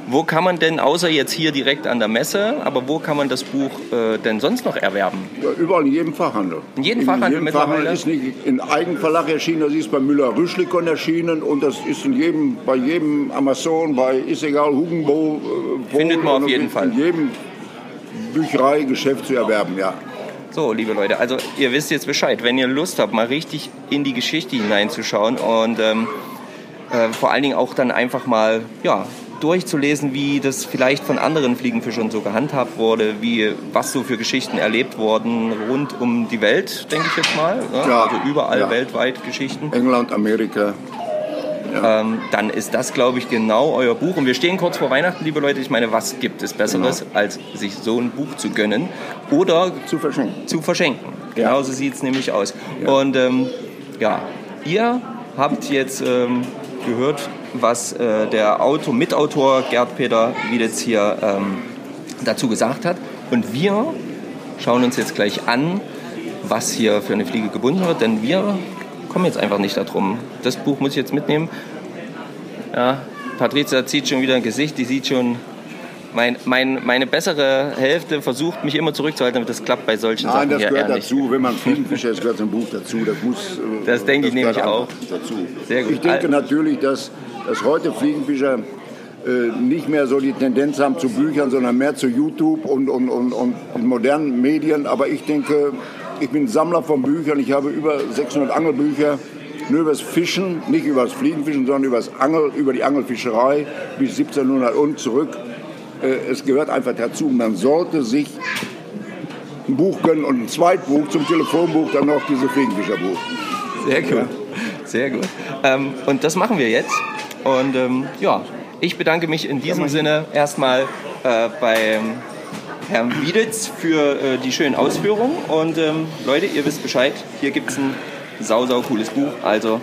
wo kann man denn, außer jetzt hier direkt an der Messe, aber wo kann man das Buch äh, denn sonst noch erwerben? Ja, überall in jedem Fachhandel. In jedem Fachhandel jedem? Fachhandel ist nicht in Eigenverlag erschienen, das ist bei Müller-Rüschlikon erschienen und das ist in jedem, bei jedem Amazon, bei ist egal, Hugenbo, äh, Findet man auf jeden in Fall. jedem Büchereigeschäft zu erwerben, ja. So, liebe Leute, also ihr wisst jetzt Bescheid. Wenn ihr Lust habt, mal richtig in die Geschichte hineinzuschauen und ähm, äh, vor allen Dingen auch dann einfach mal ja, durchzulesen, wie das vielleicht von anderen Fliegenfischern so gehandhabt wurde, wie was so für Geschichten erlebt wurden rund um die Welt, denke ich jetzt mal. Ne? Ja. Also überall Ja. weltweit Geschichten. England, Amerika. Ähm, dann ist das, glaube ich, genau euer Buch. Und wir stehen kurz vor Weihnachten, liebe Leute. Ich meine, was gibt es Besseres, als sich so ein Buch zu gönnen oder Zu verschenken. zu verschenken? Genauso sieht es nämlich aus. Und ähm, ja, ihr habt jetzt ähm, gehört, was äh, der Autor, Mitautor Gerd Peter Wiedetz hier ähm, dazu gesagt hat. Und wir schauen uns jetzt gleich an, was hier für eine Fliege gebunden wird, denn wir kommen jetzt einfach nicht darum. Das Buch muss ich jetzt mitnehmen. Ja, Patricia zieht schon wieder ein Gesicht, die sieht schon. Mein, mein, meine bessere Hälfte versucht mich immer zurückzuhalten, damit das klappt bei solchen Nein, Sachen das hier gehört nicht. dazu. Wenn man Fliegenfischer ist, gehört zum Buch dazu. Das muss. äh, Das denke ich nämlich auch. Dazu. Sehr gut. Ich denke natürlich, dass, dass heute Fliegenfischer äh, nicht mehr so die Tendenz haben zu Büchern, sondern mehr zu YouTube und, und, und, und modernen Medien. Aber ich denke, ich bin Sammler von Büchern. Ich habe über 600 Angelbücher. Nur über das Fischen, nicht über das Fliegenfischen, sondern über, das Angel, über die Angelfischerei bis 1700 und zurück. Äh, Es gehört einfach dazu. Man sollte sich ein Buch gönnen und ein Zweitbuch zum Telefonbuch, dann noch dieses Fliegenfischerbuch. Sehr gut. Sehr gut. Ähm, und das machen wir jetzt. Und ähm, ja, ich bedanke mich in diesem Sinne erstmal äh, beim Herrn Wieditz für äh, die schönen Ausführungen. Und ähm, Leute, ihr wisst Bescheid, hier gibt es ein sau, sau cooles Buch. Also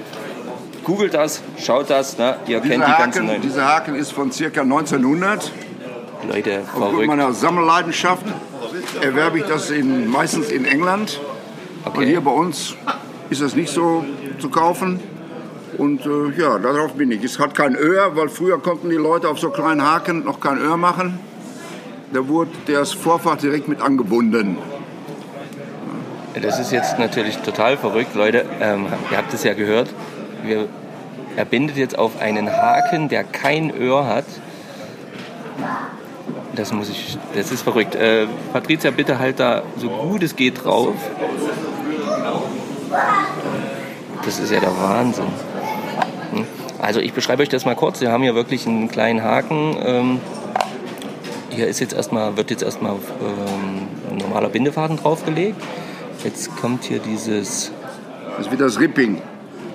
googelt das, schaut das, ne? ihr kennt Dieser die ganzen Haken, neuen. dieser Haken ist von ca. 1900. Leute, Aufgrund verrückt. meiner Sammelleidenschaft erwerbe ich das in, meistens in England. Und hier Okay. bei uns ist das nicht so zu kaufen. Und äh, ja, darauf bin ich. Es hat kein Öhr, weil früher konnten die Leute auf so kleinen Haken noch kein Öhr machen. Da wurde das Vorfach direkt mit angebunden. Das ist jetzt natürlich total verrückt, Leute. Ähm, ihr habt es ja gehört. Wir, er bindet jetzt auf einen Haken, der kein Öhr hat. Das muss ich. Das ist verrückt. Äh, Patricia, bitte halt da so gut es geht drauf. Das ist ja der Wahnsinn. Hm? Also ich beschreibe euch das mal kurz. Wir haben hier wirklich einen kleinen Haken. Ähm, hier ist jetzt erstmal, wird jetzt erstmal ähm, ein normaler Bindefaden draufgelegt. Jetzt kommt hier dieses, Das wird das Ripping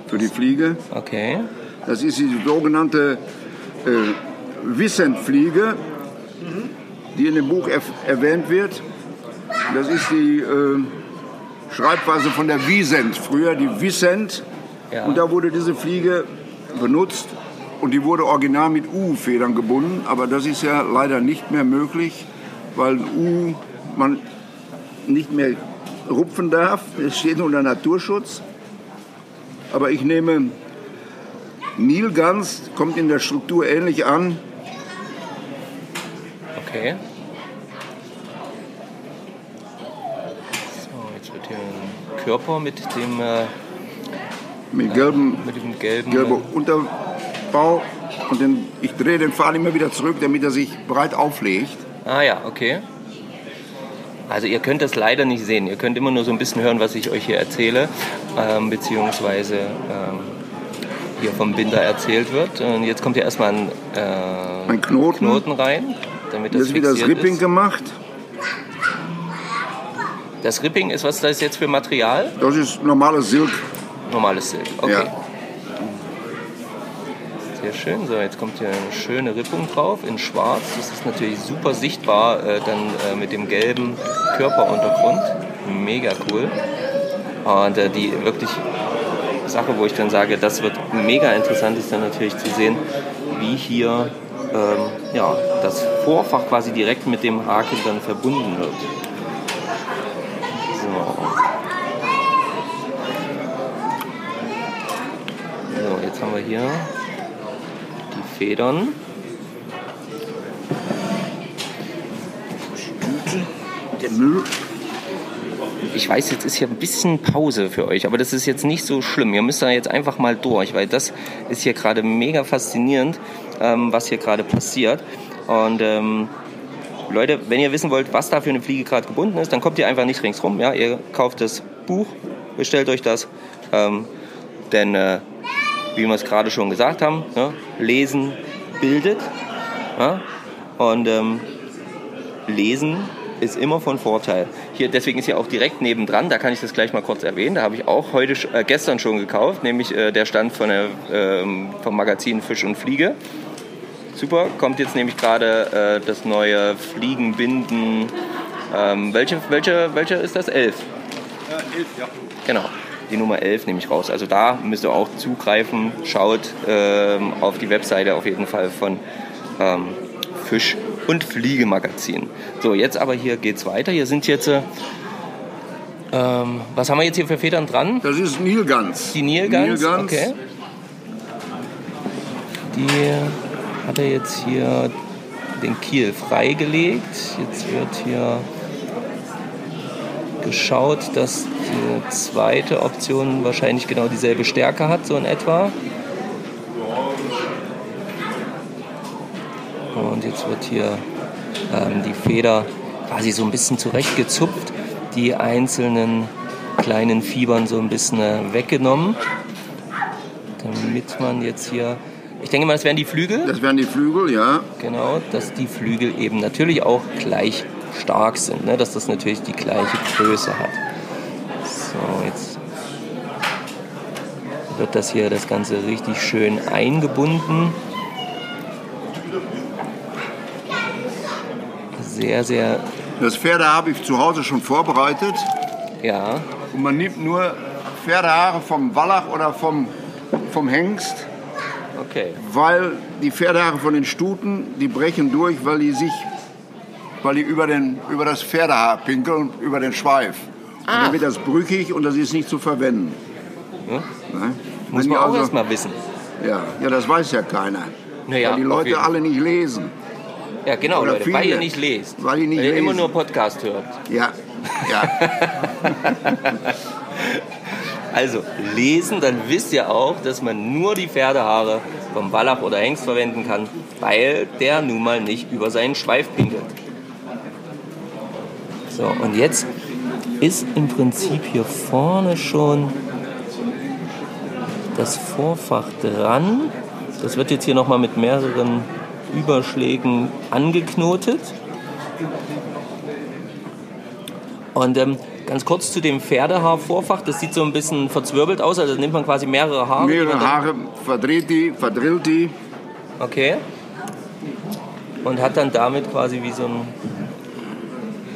für die Fliege. okay, Das ist die sogenannte äh, Wissent-Fliege, die in dem Buch erf- erwähnt wird. Das ist die äh, Schreibweise von der Wiesent, früher die Wissent. Ja. Und da wurde diese Fliege benutzt und die wurde original mit U-Federn gebunden. Aber das ist ja leider nicht mehr möglich, weil U man nicht mehr rupfen darf. Es steht unter Naturschutz. Aber ich nehme Nilgans, kommt in der Struktur ähnlich an. okay. So, jetzt wird hier ein Körper mit dem, äh, Mit gelbem, mit dem gelben, gelber Unterbau. Und den, ich drehe den Pfahl immer wieder zurück, damit er sich breit auflegt. Ah ja, okay. Also ihr könnt das leider nicht sehen. Ihr könnt immer nur so ein bisschen hören, was ich euch hier erzähle, ähm, beziehungsweise ähm, hier vom Binder erzählt wird. Und jetzt kommt hier erstmal ein, äh, Ein Knoten. Knoten rein, damit das Jetzt wird das Ripping ist. gemacht. Das Ripping ist, was ist das jetzt für Material? Das ist normales Silk. Normales Silk, okay. Ja. Sehr schön. So, jetzt kommt hier eine schöne Rippung drauf in schwarz. Das ist natürlich super sichtbar, äh, dann äh, mit dem gelben Körperuntergrund. Mega cool. Und äh, die wirklich Sache, wo ich dann sage, das wird mega interessant, ist dann natürlich zu sehen, wie hier ähm, ja, das Vorfach quasi direkt mit dem Haken dann verbunden wird. So. So, jetzt haben wir hier Federn. Der Müll. Ich weiß, jetzt ist hier ein bisschen Pause für euch, aber das ist jetzt nicht so schlimm. Ihr müsst da jetzt einfach mal durch, weil das ist hier gerade mega faszinierend, ähm, was hier gerade passiert. Und ähm, Leute, wenn ihr wissen wollt, was da für eine Fliege gerade gebunden ist, dann kommt ihr einfach nicht ringsrum. Ja? Ihr kauft das Buch, bestellt euch das. Ähm, denn, äh, wie wir es gerade schon gesagt haben, ne? lesen bildet. Ja? Und ähm, lesen ist immer von Vorteil. Hier, deswegen ist hier auch direkt nebendran, da kann ich das gleich mal kurz erwähnen, da habe ich auch heute, äh, gestern schon gekauft, nämlich äh, der Stand von der, ähm, vom Magazin Fisch und Fliege. Super, kommt jetzt nämlich gerade äh, das neue Fliegenbinden. Ähm, welche, welche, welche ist das? Elf? Elf, ja. Genau, die Nummer 11 nehme ich raus. Also da müsst ihr auch zugreifen. Schaut ähm, auf die Webseite auf jeden Fall von ähm, Fisch- und Fliegemagazin. So, jetzt aber hier geht's weiter. Hier sind jetzt, äh, ähm, was haben wir jetzt hier für Federn dran? Das ist Nilgans. Die Nilgans, Nilgans. okay. Die hat er jetzt hier den Kiel freigelegt. Jetzt wird hier geschaut, dass die zweite Option wahrscheinlich genau dieselbe Stärke hat, so in etwa. Und jetzt wird hier ähm, die Feder quasi so ein bisschen zurechtgezupft, die einzelnen kleinen Fibern so ein bisschen äh, weggenommen, damit man jetzt hier, ich denke mal, das wären die Flügel. Das wären die Flügel, ja. Genau, dass die Flügel eben natürlich auch gleich stark sind, ne? dass das natürlich die gleiche Größe hat. So, jetzt wird das hier das Ganze richtig schön eingebunden. Sehr, sehr, Das Pferdehaar habe ich zu Hause schon vorbereitet. ja, Und man nimmt nur Pferdehaare vom Wallach oder vom, vom Hengst, okay. weil die Pferdehaare von den Stuten, die brechen durch, weil die sich, weil die über, den, über das Pferdehaar pinkeln, über den Schweif. Und dann wird das brüchig und das ist nicht zu verwenden. Ja. Ne? Muss Wenn man auch also- erst mal wissen. Ja, ja, das weiß ja keiner. Naja, weil die Leute alle nicht lesen. Ja, genau, Leute, weil viele. ihr nicht lest. Weil die nicht ihr immer lesen. nur Podcast hört. Ja, ja. Also lesen, dann wisst ihr auch, dass man nur die Pferdehaare vom Wallach oder Hengst verwenden kann, weil der nun mal nicht über seinen Schweif pinkelt. So, und jetzt ist im Prinzip hier vorne schon das Vorfach dran. Das wird jetzt hier nochmal mit mehreren Überschlägen angeknotet. Und ähm, ganz kurz zu dem Pferdehaarvorfach, das sieht so ein bisschen verzwirbelt aus, also nimmt man quasi mehrere Haare. Mehrere Haare, verdreht die, verdrillt die. Okay. Und hat dann damit quasi wie so ein.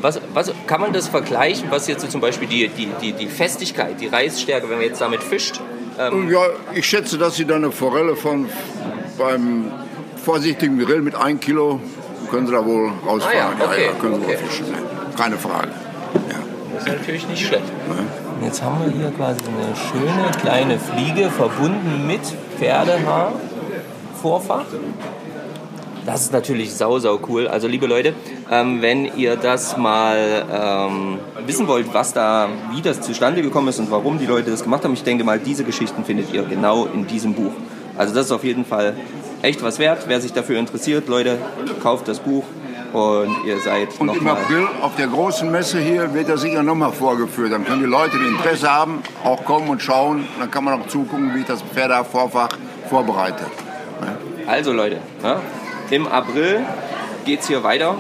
Was, was kann man das vergleichen, was jetzt so zum Beispiel die, die, die, die Festigkeit, die Reißstärke, wenn man jetzt damit fischt? Ähm, Ja, ich schätze, dass Sie da eine Forelle von beim vorsichtigen Grill mit 1 Kilo können Sie da wohl rausfahren. Ah ja, okay, können Sie okay. wohl fischen. ne? Keine Frage. Das ist natürlich nicht schlecht. Und jetzt haben wir hier quasi eine schöne kleine Fliege verbunden mit Pferdehaar-Vorfach. Das ist natürlich sau, sau cool. Also liebe Leute, ähm, wenn ihr das mal ähm, wissen wollt, was da, wie das zustande gekommen ist und warum die Leute das gemacht haben, ich denke mal, diese Geschichten findet ihr genau in diesem Buch. Also das ist auf jeden Fall echt was wert. Wer sich dafür interessiert, Leute, kauft das Buch und ihr seid Und im nochmal... April auf der großen Messe hier wird das sicher nochmal vorgeführt. Dann können die Leute, die Interesse haben, auch kommen und schauen. Dann kann man auch zugucken, wie ich das Pferdevorfach vorbereite. Also Leute, ja, im April geht es hier weiter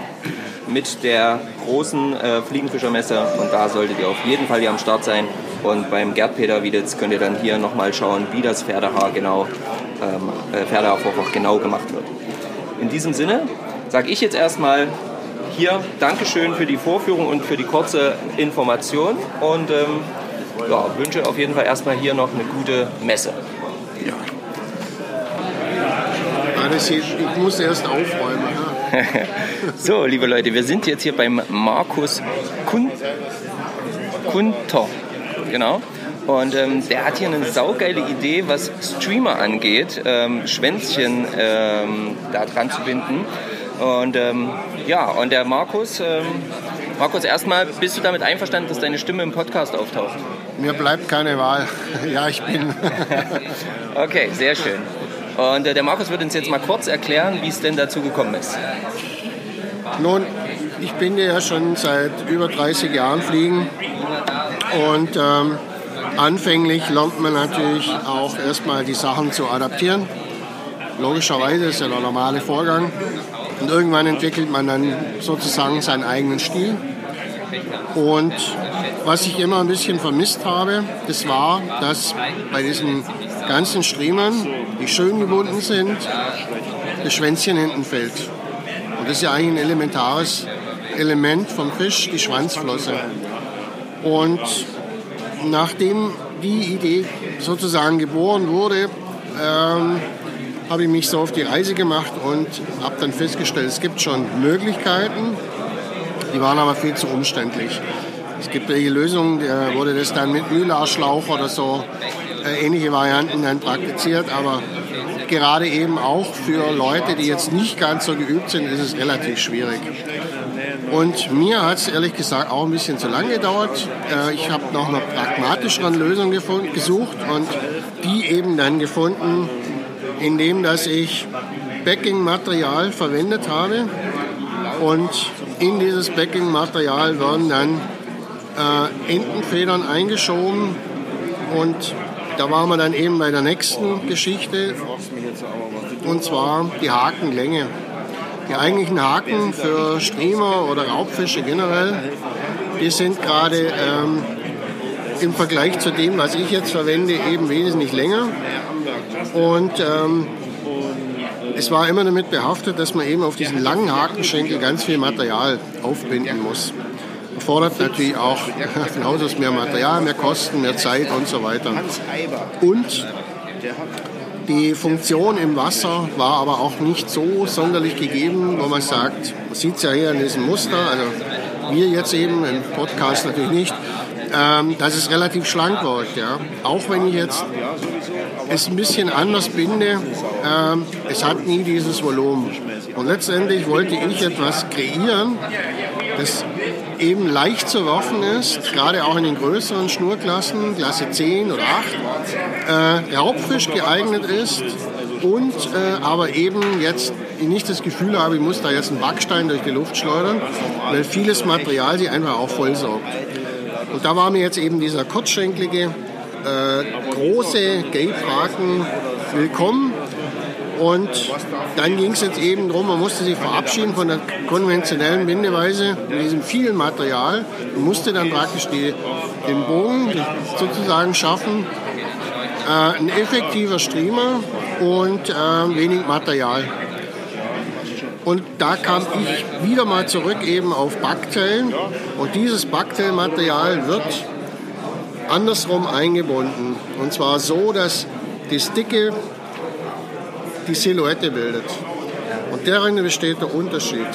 mit der großen äh, Fliegenfischermesse und da solltet ihr auf jeden Fall hier am Start sein. Und beim Gerd Peter Wieditz könnt ihr dann hier nochmal schauen, wie das Pferdehaar genau, ähm, äh, Pferdehaarvorfach genau gemacht wird. In diesem Sinne sage ich jetzt erstmal hier Dankeschön für die Vorführung und für die kurze Information und ähm, ja, wünsche auf jeden Fall erstmal hier noch eine gute Messe. Hier, ich muss erst aufräumen. So, liebe Leute, wir sind jetzt hier beim Markus Kun Kunter. Genau. Und ähm, der hat hier eine saugeile Idee, was Streamer angeht, ähm, Schwänzchen ähm, da dran zu binden. Und ähm, ja, und der Markus, ähm, Markus, erstmal, bist du damit einverstanden, dass deine Stimme im Podcast auftaucht? Mir bleibt keine Wahl. Ja, ich bin. Okay, sehr schön. Und äh, der Markus wird uns jetzt mal kurz erklären, wie es denn dazu gekommen ist. Nun, ich bin ja schon seit über 30 Jahren fliegen und ähm, anfänglich lernt man natürlich auch erstmal die Sachen zu adaptieren. Logischerweise ist ja der normale Vorgang. Und irgendwann entwickelt man dann sozusagen seinen eigenen Stil. Und was ich immer ein bisschen vermisst habe, das war, dass bei diesen ganzen Streamern, die schön gebunden sind, das Schwänzchen hinten fällt. Und das ist ja eigentlich ein elementares Element vom Fisch, die Schwanzflosse. Und nachdem die Idee sozusagen geboren wurde, ähm, habe ich mich so auf die Reise gemacht und habe dann festgestellt, es gibt schon Möglichkeiten, die waren aber viel zu umständlich. Es gibt welche Lösungen, wurde das dann mit Mühlarschlauch oder so ähnliche Varianten dann praktiziert, aber gerade eben auch für Leute, die jetzt nicht ganz so geübt sind, ist es relativ schwierig. Und mir hat es ehrlich gesagt auch ein bisschen zu lange gedauert. Äh, ich habe nach einer pragmatischeren Lösung gesucht und die eben dann gefunden, indem dass ich Backing-Material verwendet habe und in dieses Backing-Material werden dann äh, Entenfedern eingeschoben und da waren wir dann eben bei der nächsten Geschichte und zwar die Hakenlänge. Die eigentlichen Haken für Streamer oder Raubfische generell, die sind gerade ähm, im Vergleich zu dem, was ich jetzt verwende, eben wesentlich länger. Und ähm, es war immer damit behaftet, dass man eben auf diesen langen Hakenschenkel ganz viel Material aufbinden muss. Erfordert natürlich auch von Haus aus mehr Material, mehr Kosten, mehr Zeit und so weiter. Und die Funktion im Wasser war aber auch nicht so sonderlich gegeben, wo man sagt, man sieht es ja hier in diesem Muster, also wir jetzt eben im Podcast natürlich nicht, ähm, dass es relativ schlank wird. Ja. Auch wenn ich jetzt es ein bisschen anders binde, ähm, es hat nie dieses Volumen. Und letztendlich wollte ich etwas kreieren, das eben leicht zu werfen ist, gerade auch in den größeren Schnurklassen, Klasse 10 oder 8, äh, Raubfisch geeignet ist und äh, aber eben jetzt nicht das Gefühl habe, ich muss da jetzt einen Backstein durch die Luft schleudern, weil vieles Material sie einfach auch vollsaugt. Und da war mir jetzt eben dieser kurzschenklige, äh, große Gatehaken willkommen. Und dann ging es jetzt eben darum, man musste sich verabschieden von der konventionellen Bindeweise mit diesem vielen Material und musste dann praktisch die, den Bogen sozusagen schaffen. Äh, ein effektiver Streamer und äh, wenig Material. Und da kam ich wieder mal zurück eben auf Backtail. Und dieses Backtail-Material wird andersrum eingebunden. Und zwar so, dass das Dicke die Silhouette bildet. Und darin besteht der Unterschied.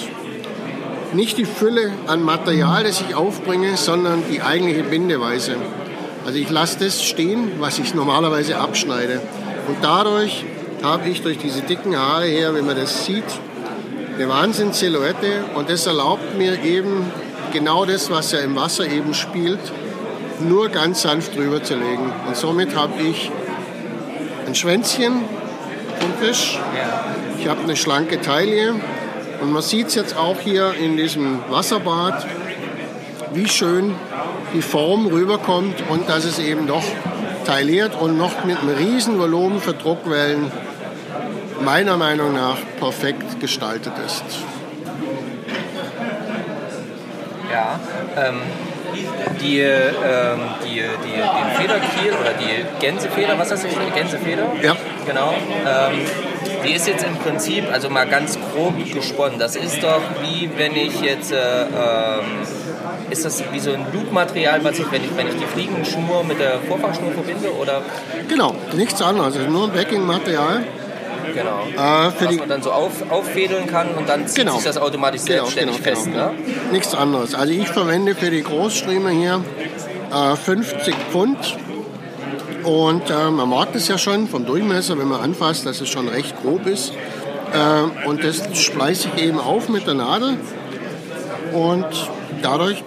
Nicht die Fülle an Material, das ich aufbringe, sondern die eigentliche Bindeweise. Also ich lasse das stehen, was ich normalerweise abschneide. Und dadurch habe ich durch diese dicken Haare her, wenn man das sieht, eine Wahnsinns-Silhouette und das erlaubt mir eben genau das, was ja im Wasser eben spielt, nur ganz sanft drüber zu legen. Und somit habe ich ein Schwänzchen vom Fisch, ich habe eine schlanke Taille und man sieht es jetzt auch hier in diesem Wasserbad, wie schön die Form rüberkommt und dass es eben doch tailliert und noch mit einem riesen Volumen für Druckwellen meiner Meinung nach perfekt gestaltet ist. Ja, ähm, die, ähm, die, die, den Federkiel oder die Gänsefeder, was ist das? Gänsefeder? Ja. Genau. Ähm, die ist jetzt im Prinzip, also mal ganz grob gesponnen. Das ist doch wie wenn ich jetzt, äh, ähm, ist das wie so ein Loop-Material, was ich, wenn ich, wenn ich die Fliegenschnur mit der Vorfachschnur verbinde? Oder? Genau, nichts anderes. Nur ein Backing-Material. Genau. Äh, für was man dann so auf, auffädeln kann und dann zieht Genau. sich das automatisch selbstständig genau, fest. genau. Ne? Nichts anderes. Also ich verwende für die Großstreamer hier äh, 50 Pfund. Und äh, man mag das ja schon vom Durchmesser, wenn man anfasst, dass es schon recht grob ist. Äh, und das spleiße ich eben auf mit der Nadel. Und dadurch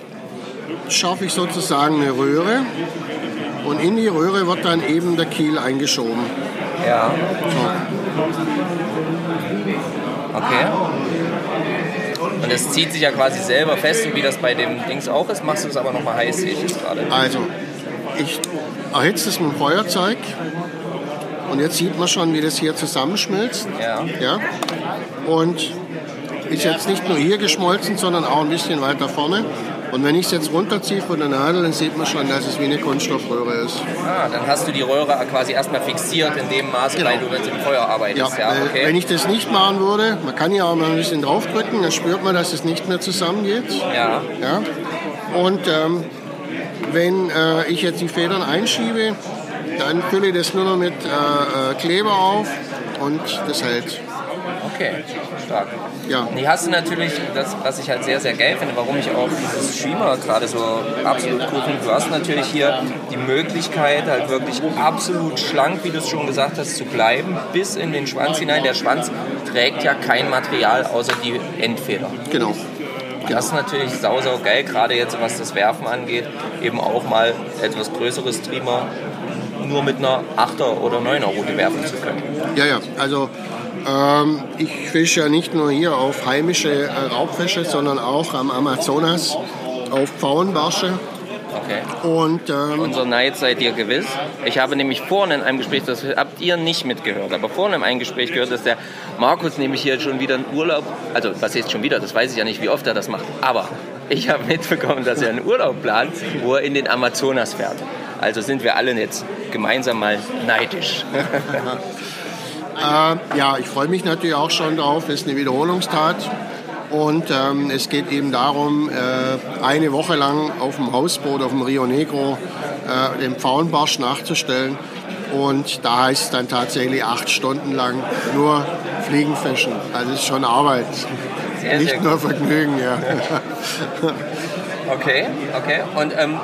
schaffe ich sozusagen eine Röhre. Und in die Röhre wird dann eben der Kiel eingeschoben. Ja. So. Okay. Und es zieht sich ja quasi selber fest, und wie das bei dem Dings auch ist, machst du es aber nochmal heiß, sehe ich jetzt gerade. Also, ich erhitze es mit dem Feuerzeug und jetzt sieht man schon, wie das hier zusammenschmilzt. Ja. ja? Und ist jetzt nicht nur hier geschmolzen, sondern auch ein bisschen weiter vorne. Und wenn ich es jetzt runterziehe von der Nadel, dann sieht man schon, dass es wie eine Kunststoffröhre ist. Ah, dann hast du die Röhre quasi erstmal fixiert in dem Maße, weil du mit dem Feuer arbeitest. Ja, weil okay. Wenn ich das nicht machen würde, man kann ja auch mal ein bisschen draufdrücken, dann spürt man, dass es nicht mehr zusammengeht. Ja. ja? Und ähm, wenn äh, ich jetzt die Federn einschiebe, dann fülle ich das nur noch mit äh, äh, Kleber auf und das hält. Okay, stark. Ja. Die hast du natürlich, das, was ich halt sehr, sehr geil finde, warum ich auch dieses Streamer gerade so absolut cool finde, du hast natürlich hier die Möglichkeit, halt wirklich absolut schlank, wie du es schon gesagt hast, zu bleiben, bis in den Schwanz hinein. Der Schwanz trägt ja kein Material außer die Endfeder. Genau. Das ist natürlich sau, sau geil, gerade jetzt was das Werfen angeht, eben auch mal etwas größeres Streamer nur mit einer 8er oder 9er Route werfen zu können. Ja, ja, also ähm, ich fische ja nicht nur hier auf heimische äh, Raubfische, sondern auch am Amazonas auf Pfauenbarsche. Okay. Und ähm, Unser Neid seid ihr gewiss. Ich habe nämlich vorhin in einem Gespräch, das habt ihr nicht mitgehört, aber vorhin in einem Gespräch gehört, dass der Markus nämlich hier schon wieder einen Urlaub, also was heißt schon wieder, das weiß ich ja nicht, wie oft er das macht, aber ich habe mitbekommen, dass er einen Urlaub plant, wo er in den Amazonas fährt. Also sind wir alle jetzt gemeinsam mal neidisch. Äh, ja, ich freue mich natürlich auch schon drauf. Es ist eine Wiederholungstat. Und ähm, es geht eben darum, äh, eine Woche lang auf dem Hausboot, auf dem Rio Negro, äh, den Pfauenbarsch nachzustellen. Und da heißt es dann tatsächlich acht Stunden lang nur Fliegenfischen. Also es ist schon Arbeit. Sehr, Nicht sehr nur gut. Vergnügen, ja. Okay, okay. Und ähm,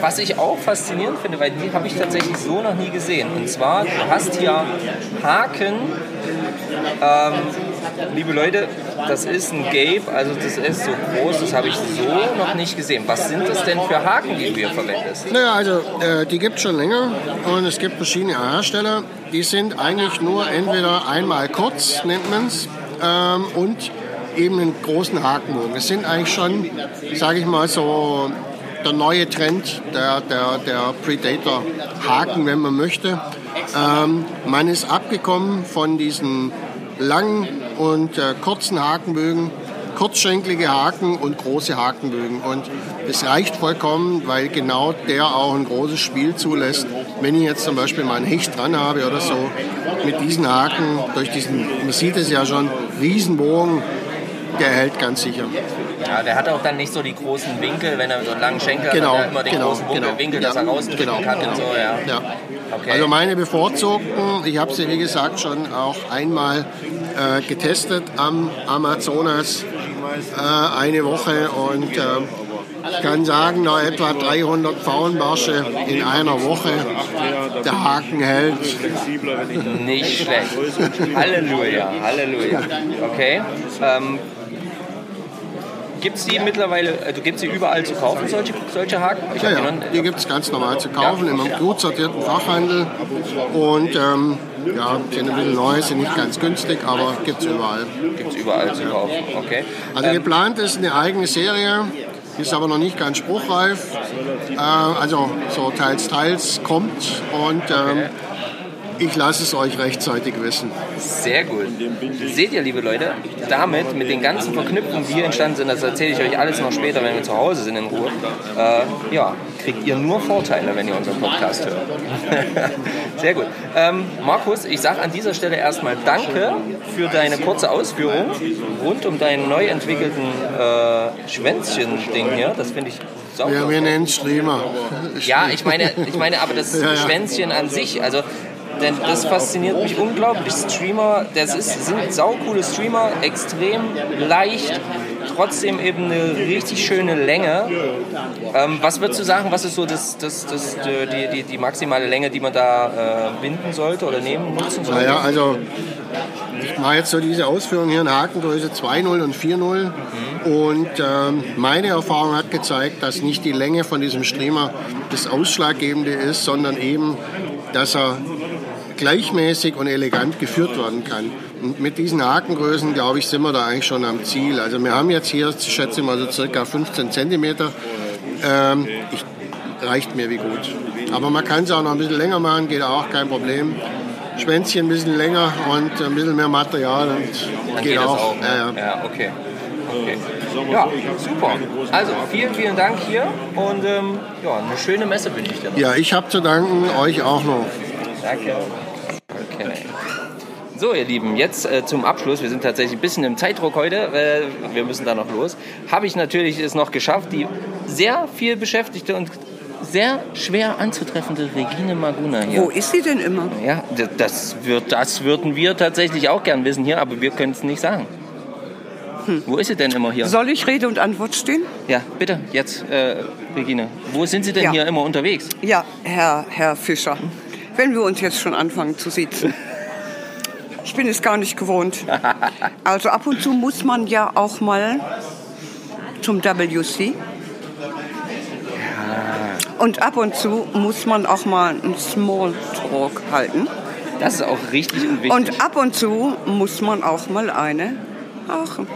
was ich auch faszinierend finde, weil die habe ich tatsächlich so noch nie gesehen. Und zwar, du hast hier Haken. Ähm, liebe Leute, das ist ein Gape, also das ist so groß, das habe ich so noch nicht gesehen. Was sind das denn für Haken, die du hier verwendest? Naja, also äh, die gibt es schon länger und es gibt verschiedene Hersteller. Die sind eigentlich nur entweder einmal kurz, nennt man es, ähm, und eben einen großen Hakenbogen. Es sind eigentlich schon, sage ich mal, so der neue Trend, der, der, der Predator-Haken, wenn man möchte. Ähm, man ist abgekommen von diesen langen und äh, kurzen Hakenbögen, kurzschenklige Haken und große Hakenbögen. Und es reicht vollkommen, weil genau der auch ein großes Spiel zulässt. Wenn ich jetzt zum Beispiel mal einen Hecht dran habe oder so, mit diesen Haken, durch diesen, man sieht es ja schon, Riesenbogen, der hält ganz sicher. Ja, der hat auch dann nicht so die großen Winkel, wenn er so einen langen Schenkel Genau, hat, hat er immer den genau, großen Winkel, genau. Winkel dass er rausdrücken genau, kann genau. und so. Ja. Ja. Okay. Also meine bevorzugten, ich habe sie wie gesagt schon auch einmal äh, getestet am Amazonas äh, eine Woche und äh, ich kann sagen, nach etwa 300 Pfauenbarsche in einer Woche, der Haken hält. Nicht schlecht. Halleluja, Halleluja. Okay. Ähm, gibt es die mittlerweile, äh, du gibst sie überall zu kaufen, solche, solche Haken? Ich Ja, die ja, noch- die gibt es ganz normal zu kaufen im gut sortierten Fachhandel und ähm, ja, sind ein bisschen neu, sind nicht ganz günstig, aber gibt es überall. Gibt es überall zu kaufen, okay. Also Ähm, geplant ist eine eigene Serie, die ist aber noch nicht ganz spruchreif. Äh, also so teils, teils kommt und ähm, ich lasse es euch rechtzeitig wissen. Sehr gut. Seht ihr, liebe Leute, damit, mit den ganzen Verknüpfungen, die hier entstanden sind, das erzähle ich euch alles noch später, wenn wir zu Hause sind in Ruhe, äh, ja, kriegt ihr nur Vorteile, wenn ihr unseren Podcast hört. Sehr gut. Ähm, Markus, ich sage an dieser Stelle erstmal Danke für deine kurze Ausführung rund um deinen neu entwickelten äh, Schwänzchen-Ding hier. Das finde ich sauber. Wir, wir nennen es Streamer. Ja, ich meine, ich meine aber das Ja, ja. Schwänzchen an sich, also denn das fasziniert mich unglaublich. Streamer, das ist, sind saucoole Streamer, extrem leicht, trotzdem eben eine richtig schöne Länge. Ähm, was würdest du sagen, was ist so das, das, das, die, die, die maximale Länge, die man da äh, binden sollte oder nehmen, nutzen sollte? Naja, also ich mache jetzt so diese Ausführung hier in Hakengröße 2.0 und 4.0 und ähm, meine Erfahrung hat gezeigt, dass nicht die Länge von diesem Streamer das Ausschlaggebende ist, sondern eben, dass er gleichmäßig und elegant geführt werden kann. Und mit diesen Hakengrößen, glaube ich, sind wir da eigentlich schon am Ziel. Also wir haben jetzt hier, ich schätze mal so circa 15 Zentimeter. Ähm, ich, reicht mir wie gut. Aber man kann es auch noch ein bisschen länger machen, geht auch kein Problem. Schwänzchen ein bisschen länger und ein bisschen mehr Material und geht, geht auch. auch. Ne? Ja, ja. ja, okay. okay. Ja, super. Also, vielen, vielen Dank hier und ähm, ja, eine schöne Messe wünsche ich dir noch. ja, ich habe zu danken, euch auch noch. Danke. Okay. So, ihr Lieben, jetzt äh, zum Abschluss. Wir sind tatsächlich ein bisschen im Zeitdruck heute. Äh, wir müssen da noch los. Habe ich natürlich es noch geschafft, die sehr viel beschäftigte und sehr schwer anzutreffende Regine Maguna hier. Wo ist sie denn immer? Ja, das, wird, das würden wir tatsächlich auch gern wissen hier, aber wir können es nicht sagen. Wo ist sie denn immer hier? Soll ich Rede und Antwort stehen? Ja, bitte, jetzt, äh, Regine. Wo sind Sie denn Ja. hier immer unterwegs? Ja, Herr, Herr Fischer. Wenn wir uns jetzt schon anfangen zu sitzen. Ich bin es gar nicht gewohnt. Also ab und zu muss man ja auch mal zum WC. Und ab und zu muss man auch mal einen Smalltalk halten. Das ist auch richtig und wichtig. Und ab und zu muss man auch mal eine rauchen.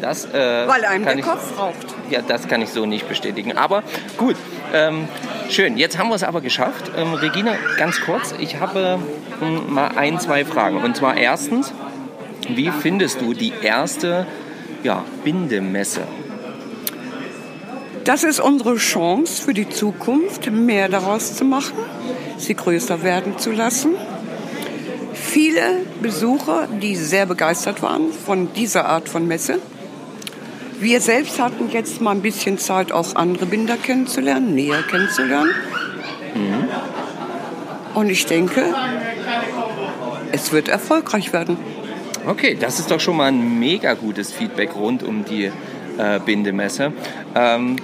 Das, äh, Weil einem der Kopf raucht. Ja, das kann ich so nicht bestätigen. Aber gut, ähm, schön. Jetzt haben wir es aber geschafft. Ähm, Regina, ganz kurz, ich habe ähm, mal ein, zwei Fragen. Und zwar erstens, wie findest du die erste ja, Bindemesse? Das ist unsere Chance für die Zukunft, mehr daraus zu machen, sie größer werden zu lassen. Viele Besucher, die sehr begeistert waren von dieser Art von Messe. Wir selbst hatten jetzt mal ein bisschen Zeit, auch andere Binder kennenzulernen, näher kennenzulernen. Und ich denke, es wird erfolgreich werden. Okay, das ist doch schon mal ein mega gutes Feedback rund um die äh, Bindemesse. Ähm,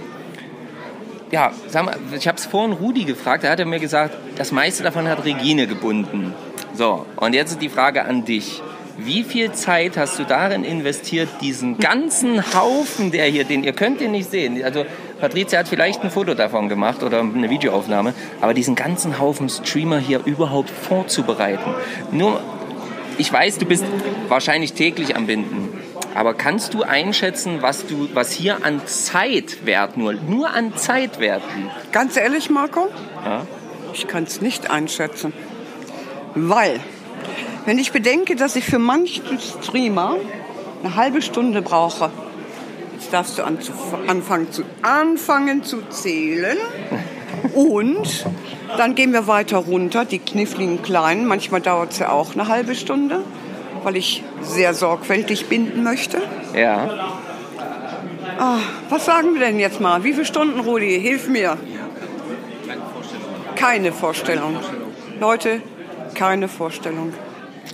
ja, sag mal, ich habe es vorhin Rudi gefragt, da hat er mir gesagt, das meiste davon hat Regine gebunden. So, und jetzt ist die Frage an dich. Wie viel Zeit hast du darin investiert, diesen ganzen Haufen, der hier, den ihr könnt den nicht sehen, also Patricia hat vielleicht ein Foto davon gemacht oder eine Videoaufnahme, aber diesen ganzen Haufen Streamer hier überhaupt vorzubereiten. Nur, ich weiß, du bist wahrscheinlich täglich am Binden, aber kannst du einschätzen, was, du, was hier an Zeitwert, nur, nur an Zeitwert liegt? Ganz ehrlich, Marco, Ja? ich kann es nicht einschätzen. Weil, wenn ich bedenke, dass ich für manchen Streamer eine halbe Stunde brauche, jetzt darfst du anfangen zu, anfangen zu zählen. Und dann gehen wir weiter runter, die kniffligen Kleinen. Manchmal dauert es ja auch eine halbe Stunde, weil ich sehr sorgfältig binden möchte. Ja. Ah, was sagen wir denn jetzt mal? Wie viele Stunden, Rudi? Hilf mir. Keine Vorstellung. Leute, keine Vorstellung.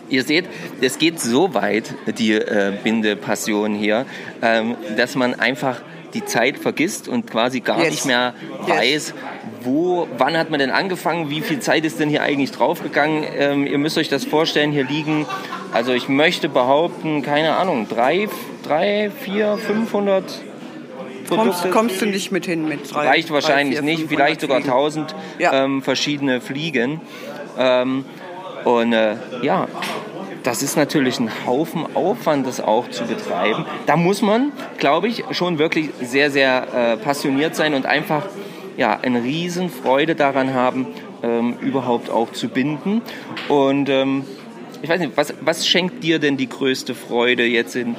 Ihr seht, es geht so weit, die äh, Bindepassion hier, ähm, dass man einfach die Zeit vergisst und quasi gar Yes. nicht mehr weiß, wo, wann hat man denn angefangen, wie viel Zeit ist denn hier eigentlich draufgegangen. Ähm, ihr müsst euch das vorstellen, hier liegen, also ich möchte behaupten, keine Ahnung, drei, drei vier, 500 Kommst, Produkte. kommst du nicht mit hin mit drei? Reicht wahrscheinlich drei, vier, nicht, 500 vielleicht sogar Fliegen. 1000 ähm, verschiedene Fliegen. Ähm, und äh, ja, das ist natürlich ein Haufen Aufwand, das auch zu betreiben. Da muss man, glaube ich, schon wirklich sehr, sehr äh, passioniert sein und einfach ja, eine riesen Freude daran haben, ähm, überhaupt auch zu binden. Und ähm, ich weiß nicht, was, was schenkt dir denn die größte Freude jetzt in,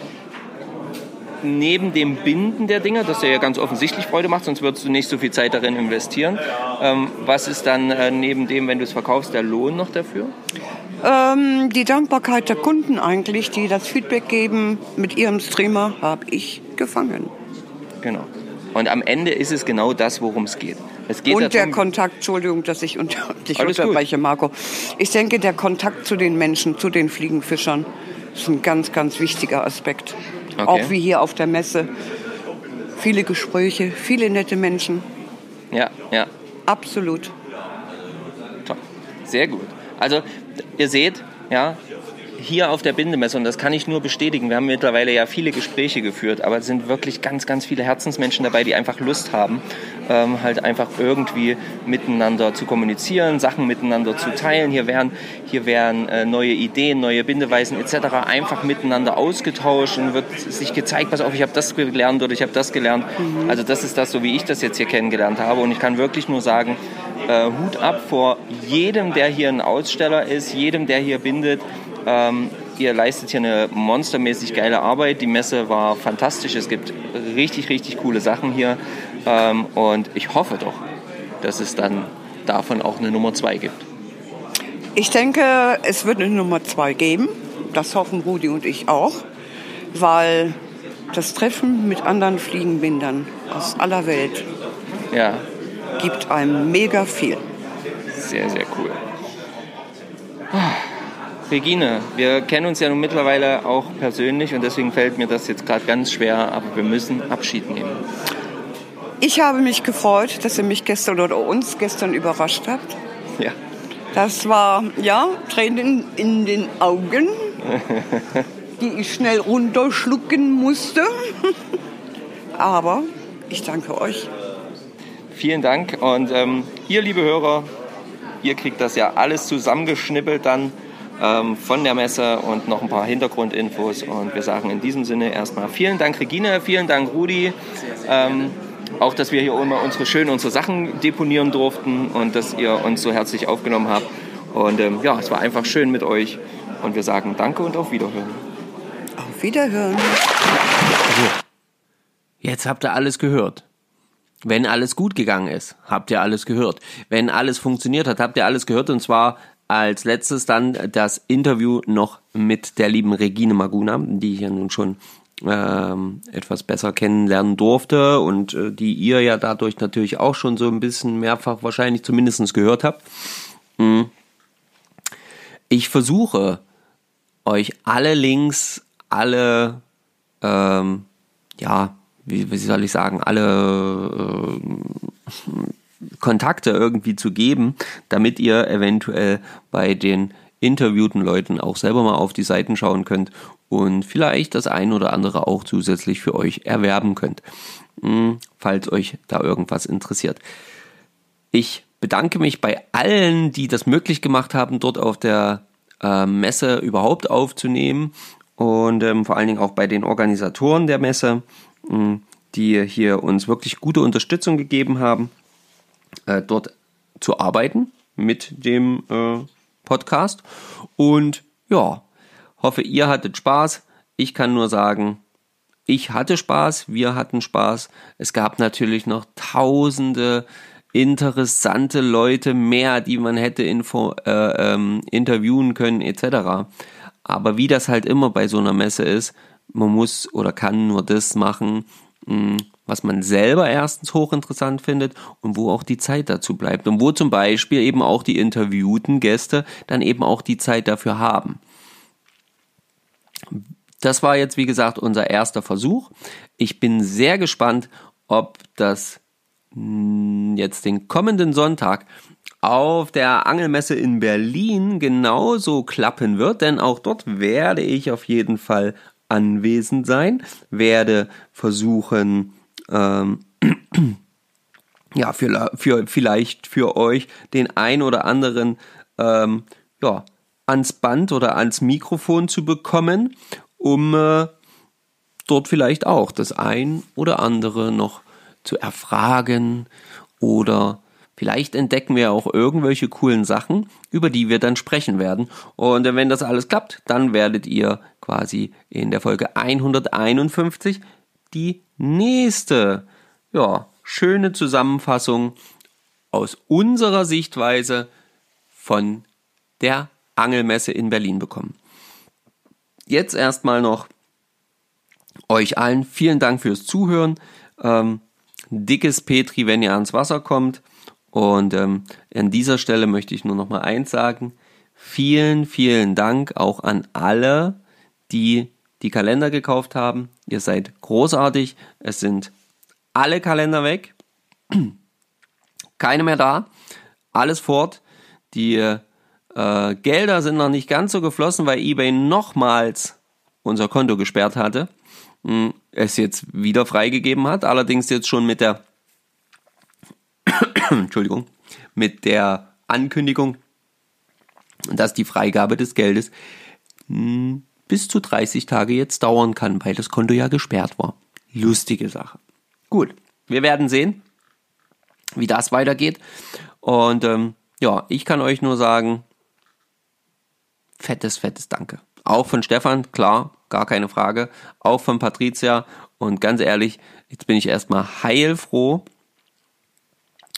neben dem Binden der Dinger, das ja ganz offensichtlich Freude macht, sonst würdest du nicht so viel Zeit darin investieren. Ähm, was ist dann äh, neben dem, wenn du es verkaufst, der Lohn noch dafür? Ähm, die Dankbarkeit der Kunden eigentlich, die das Feedback geben, mit ihrem Streamer habe ich gefangen. Genau. Und am Ende ist es genau das, worum es geht. Es geht Und der Kontakt, Entschuldigung, dass ich unter, dich Alles gut. unterbreche, Marco. Ich denke, der Kontakt zu den Menschen, zu den Fliegenfischern, ist ein ganz, ganz wichtiger Aspekt. Okay. Auch wie hier auf der Messe. Viele Gespräche, viele nette Menschen. ja, ja, Absolut. Top. Sehr gut. Also, ihr seht, ja, hier auf der Bindemesse, und das kann ich nur bestätigen, wir haben mittlerweile ja viele Gespräche geführt, aber es sind wirklich ganz, ganz viele Herzensmenschen dabei, die einfach Lust haben, ähm, halt einfach irgendwie miteinander zu kommunizieren, Sachen miteinander zu teilen. Hier werden, hier werden äh, neue Ideen, neue Bindeweisen etc. einfach miteinander ausgetauscht und wird sich gezeigt, pass auf, ich habe das gelernt oder ich habe das gelernt. Also das ist das, so wie ich das jetzt hier kennengelernt habe. Und ich kann wirklich nur sagen, äh, Hut ab vor jedem, der hier ein Aussteller ist, jedem, der hier bindet. Ähm, ihr leistet hier eine monstermäßig geile Arbeit. Die Messe war fantastisch. Es gibt richtig, richtig coole Sachen hier. Ähm, und ich hoffe doch, dass es dann davon auch eine Nummer zwei gibt. Ich denke, es wird eine Nummer zwei geben. Das hoffen Rudi und ich auch, weil das Treffen mit anderen Fliegenbindern aus aller Welt ja. gibt einem mega viel. Sehr, sehr cool. Regine, wir kennen uns ja nun mittlerweile auch persönlich und deswegen fällt mir das jetzt gerade ganz schwer, aber wir müssen Abschied nehmen. Ich habe mich gefreut, dass ihr mich gestern oder uns gestern überrascht habt. Ja. Das war, ja, Tränen in den Augen, die ich schnell runterschlucken musste. Aber ich danke euch. Vielen Dank und ähm, ihr, liebe Hörer, ihr kriegt das ja alles zusammengeschnippelt dann von der Messe und noch ein paar Hintergrundinfos. Und wir sagen in diesem Sinne erstmal vielen Dank, Regine, vielen Dank, Rudi. Ähm, auch, dass wir hier immer unsere schön unsere Sachen deponieren durften und dass ihr uns so herzlich aufgenommen habt. Und ähm, ja, es war einfach schön mit euch. Und wir sagen Danke und auf Wiederhören. Auf Wiederhören. So, jetzt habt ihr alles gehört. Wenn alles gut gegangen ist, habt ihr alles gehört. Wenn alles funktioniert hat, habt ihr alles gehört. Und zwar als letztes dann das Interview noch mit der lieben Regine Maguna, die ich ja nun schon ähm, etwas besser kennenlernen durfte und äh, die ihr ja dadurch natürlich auch schon so ein bisschen mehrfach wahrscheinlich zumindest gehört habt. Mhm. Ich versuche euch alle Links, alle, ähm, ja, wie, wie soll ich sagen, alle äh, Kontakte irgendwie zu geben, damit ihr eventuell bei den interviewten Leuten auch selber mal auf die Seiten schauen könnt und vielleicht das ein oder andere auch zusätzlich für euch erwerben könnt, hm, falls euch da irgendwas interessiert. Ich bedanke mich bei allen, die das möglich gemacht haben, dort auf der äh, Messe überhaupt aufzunehmen und ähm, vor allen Dingen auch bei den Organisatoren der Messe, hm, die hier uns wirklich gute Unterstützung gegeben haben äh, dort zu arbeiten mit dem äh, Podcast. Und ja, hoffe, ihr hattet Spaß. Ich kann nur sagen, ich hatte Spaß, wir hatten Spaß. Es gab natürlich noch tausende interessante Leute mehr, die man hätte info, äh, ähm, interviewen können etc. Aber wie das halt immer bei so einer Messe ist, man muss oder kann nur das machen, mh, was man selber erstens hochinteressant findet und wo auch die Zeit dazu bleibt und wo zum Beispiel eben auch die interviewten Gäste dann eben auch die Zeit dafür haben. Das war jetzt, wie gesagt, unser erster Versuch. Ich bin sehr gespannt, ob das hm, jetzt den kommenden Sonntag auf der Angelmesse in Berlin genauso klappen wird, denn auch dort werde ich auf jeden Fall anwesend sein, werde versuchen, ähm, ja, für, für, vielleicht für euch den ein oder anderen, ähm, ja, ans Band oder ans Mikrofon zu bekommen, um äh, dort vielleicht auch das ein oder andere noch zu erfragen oder vielleicht entdecken wir auch irgendwelche coolen Sachen, über die wir dann sprechen werden. Und wenn das alles klappt, dann werdet ihr quasi in der Folge 151 die nächste, ja, schöne Zusammenfassung aus unserer Sichtweise von der Angelmesse in Berlin bekommen. Jetzt erstmal noch euch allen vielen Dank fürs Zuhören. Ähm, dickes Petri, wenn ihr ans Wasser kommt. Und ähm, an dieser Stelle möchte ich nur noch mal eins sagen. Vielen, vielen Dank auch an alle, die die Kalender gekauft haben. Ihr seid großartig. Es sind alle Kalender weg. Keine mehr da. Alles fort. Die äh, Gelder sind noch nicht ganz so geflossen, weil eBay nochmals unser Konto gesperrt hatte. Hm, es jetzt wieder freigegeben hat. Allerdings jetzt schon mit der Entschuldigung, mit der Ankündigung, dass die Freigabe des Geldes hm, bis zu 30 Tage jetzt dauern kann, weil das Konto ja gesperrt war. Lustige Sache. Gut, wir werden sehen. wie das weitergeht. Und ähm, ja, ich kann euch nur sagen, fettes, fettes Danke. Auch von Stefan, klar, gar keine Frage. Auch von Patricia. Und ganz ehrlich, jetzt bin ich erstmal heilfroh,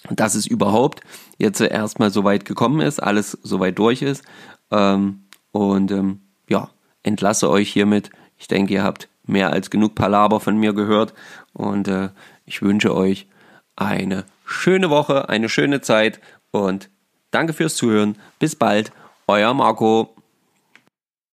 dass es überhaupt jetzt erstmal so weit gekommen ist, alles so weit durch ist. Ähm, und ähm, entlasse euch hiermit. Ich denke, ihr habt mehr als genug Palaber von mir gehört. Und äh, ich wünsche euch eine schöne Woche, eine schöne Zeit und danke fürs Zuhören. Bis bald, euer Marco.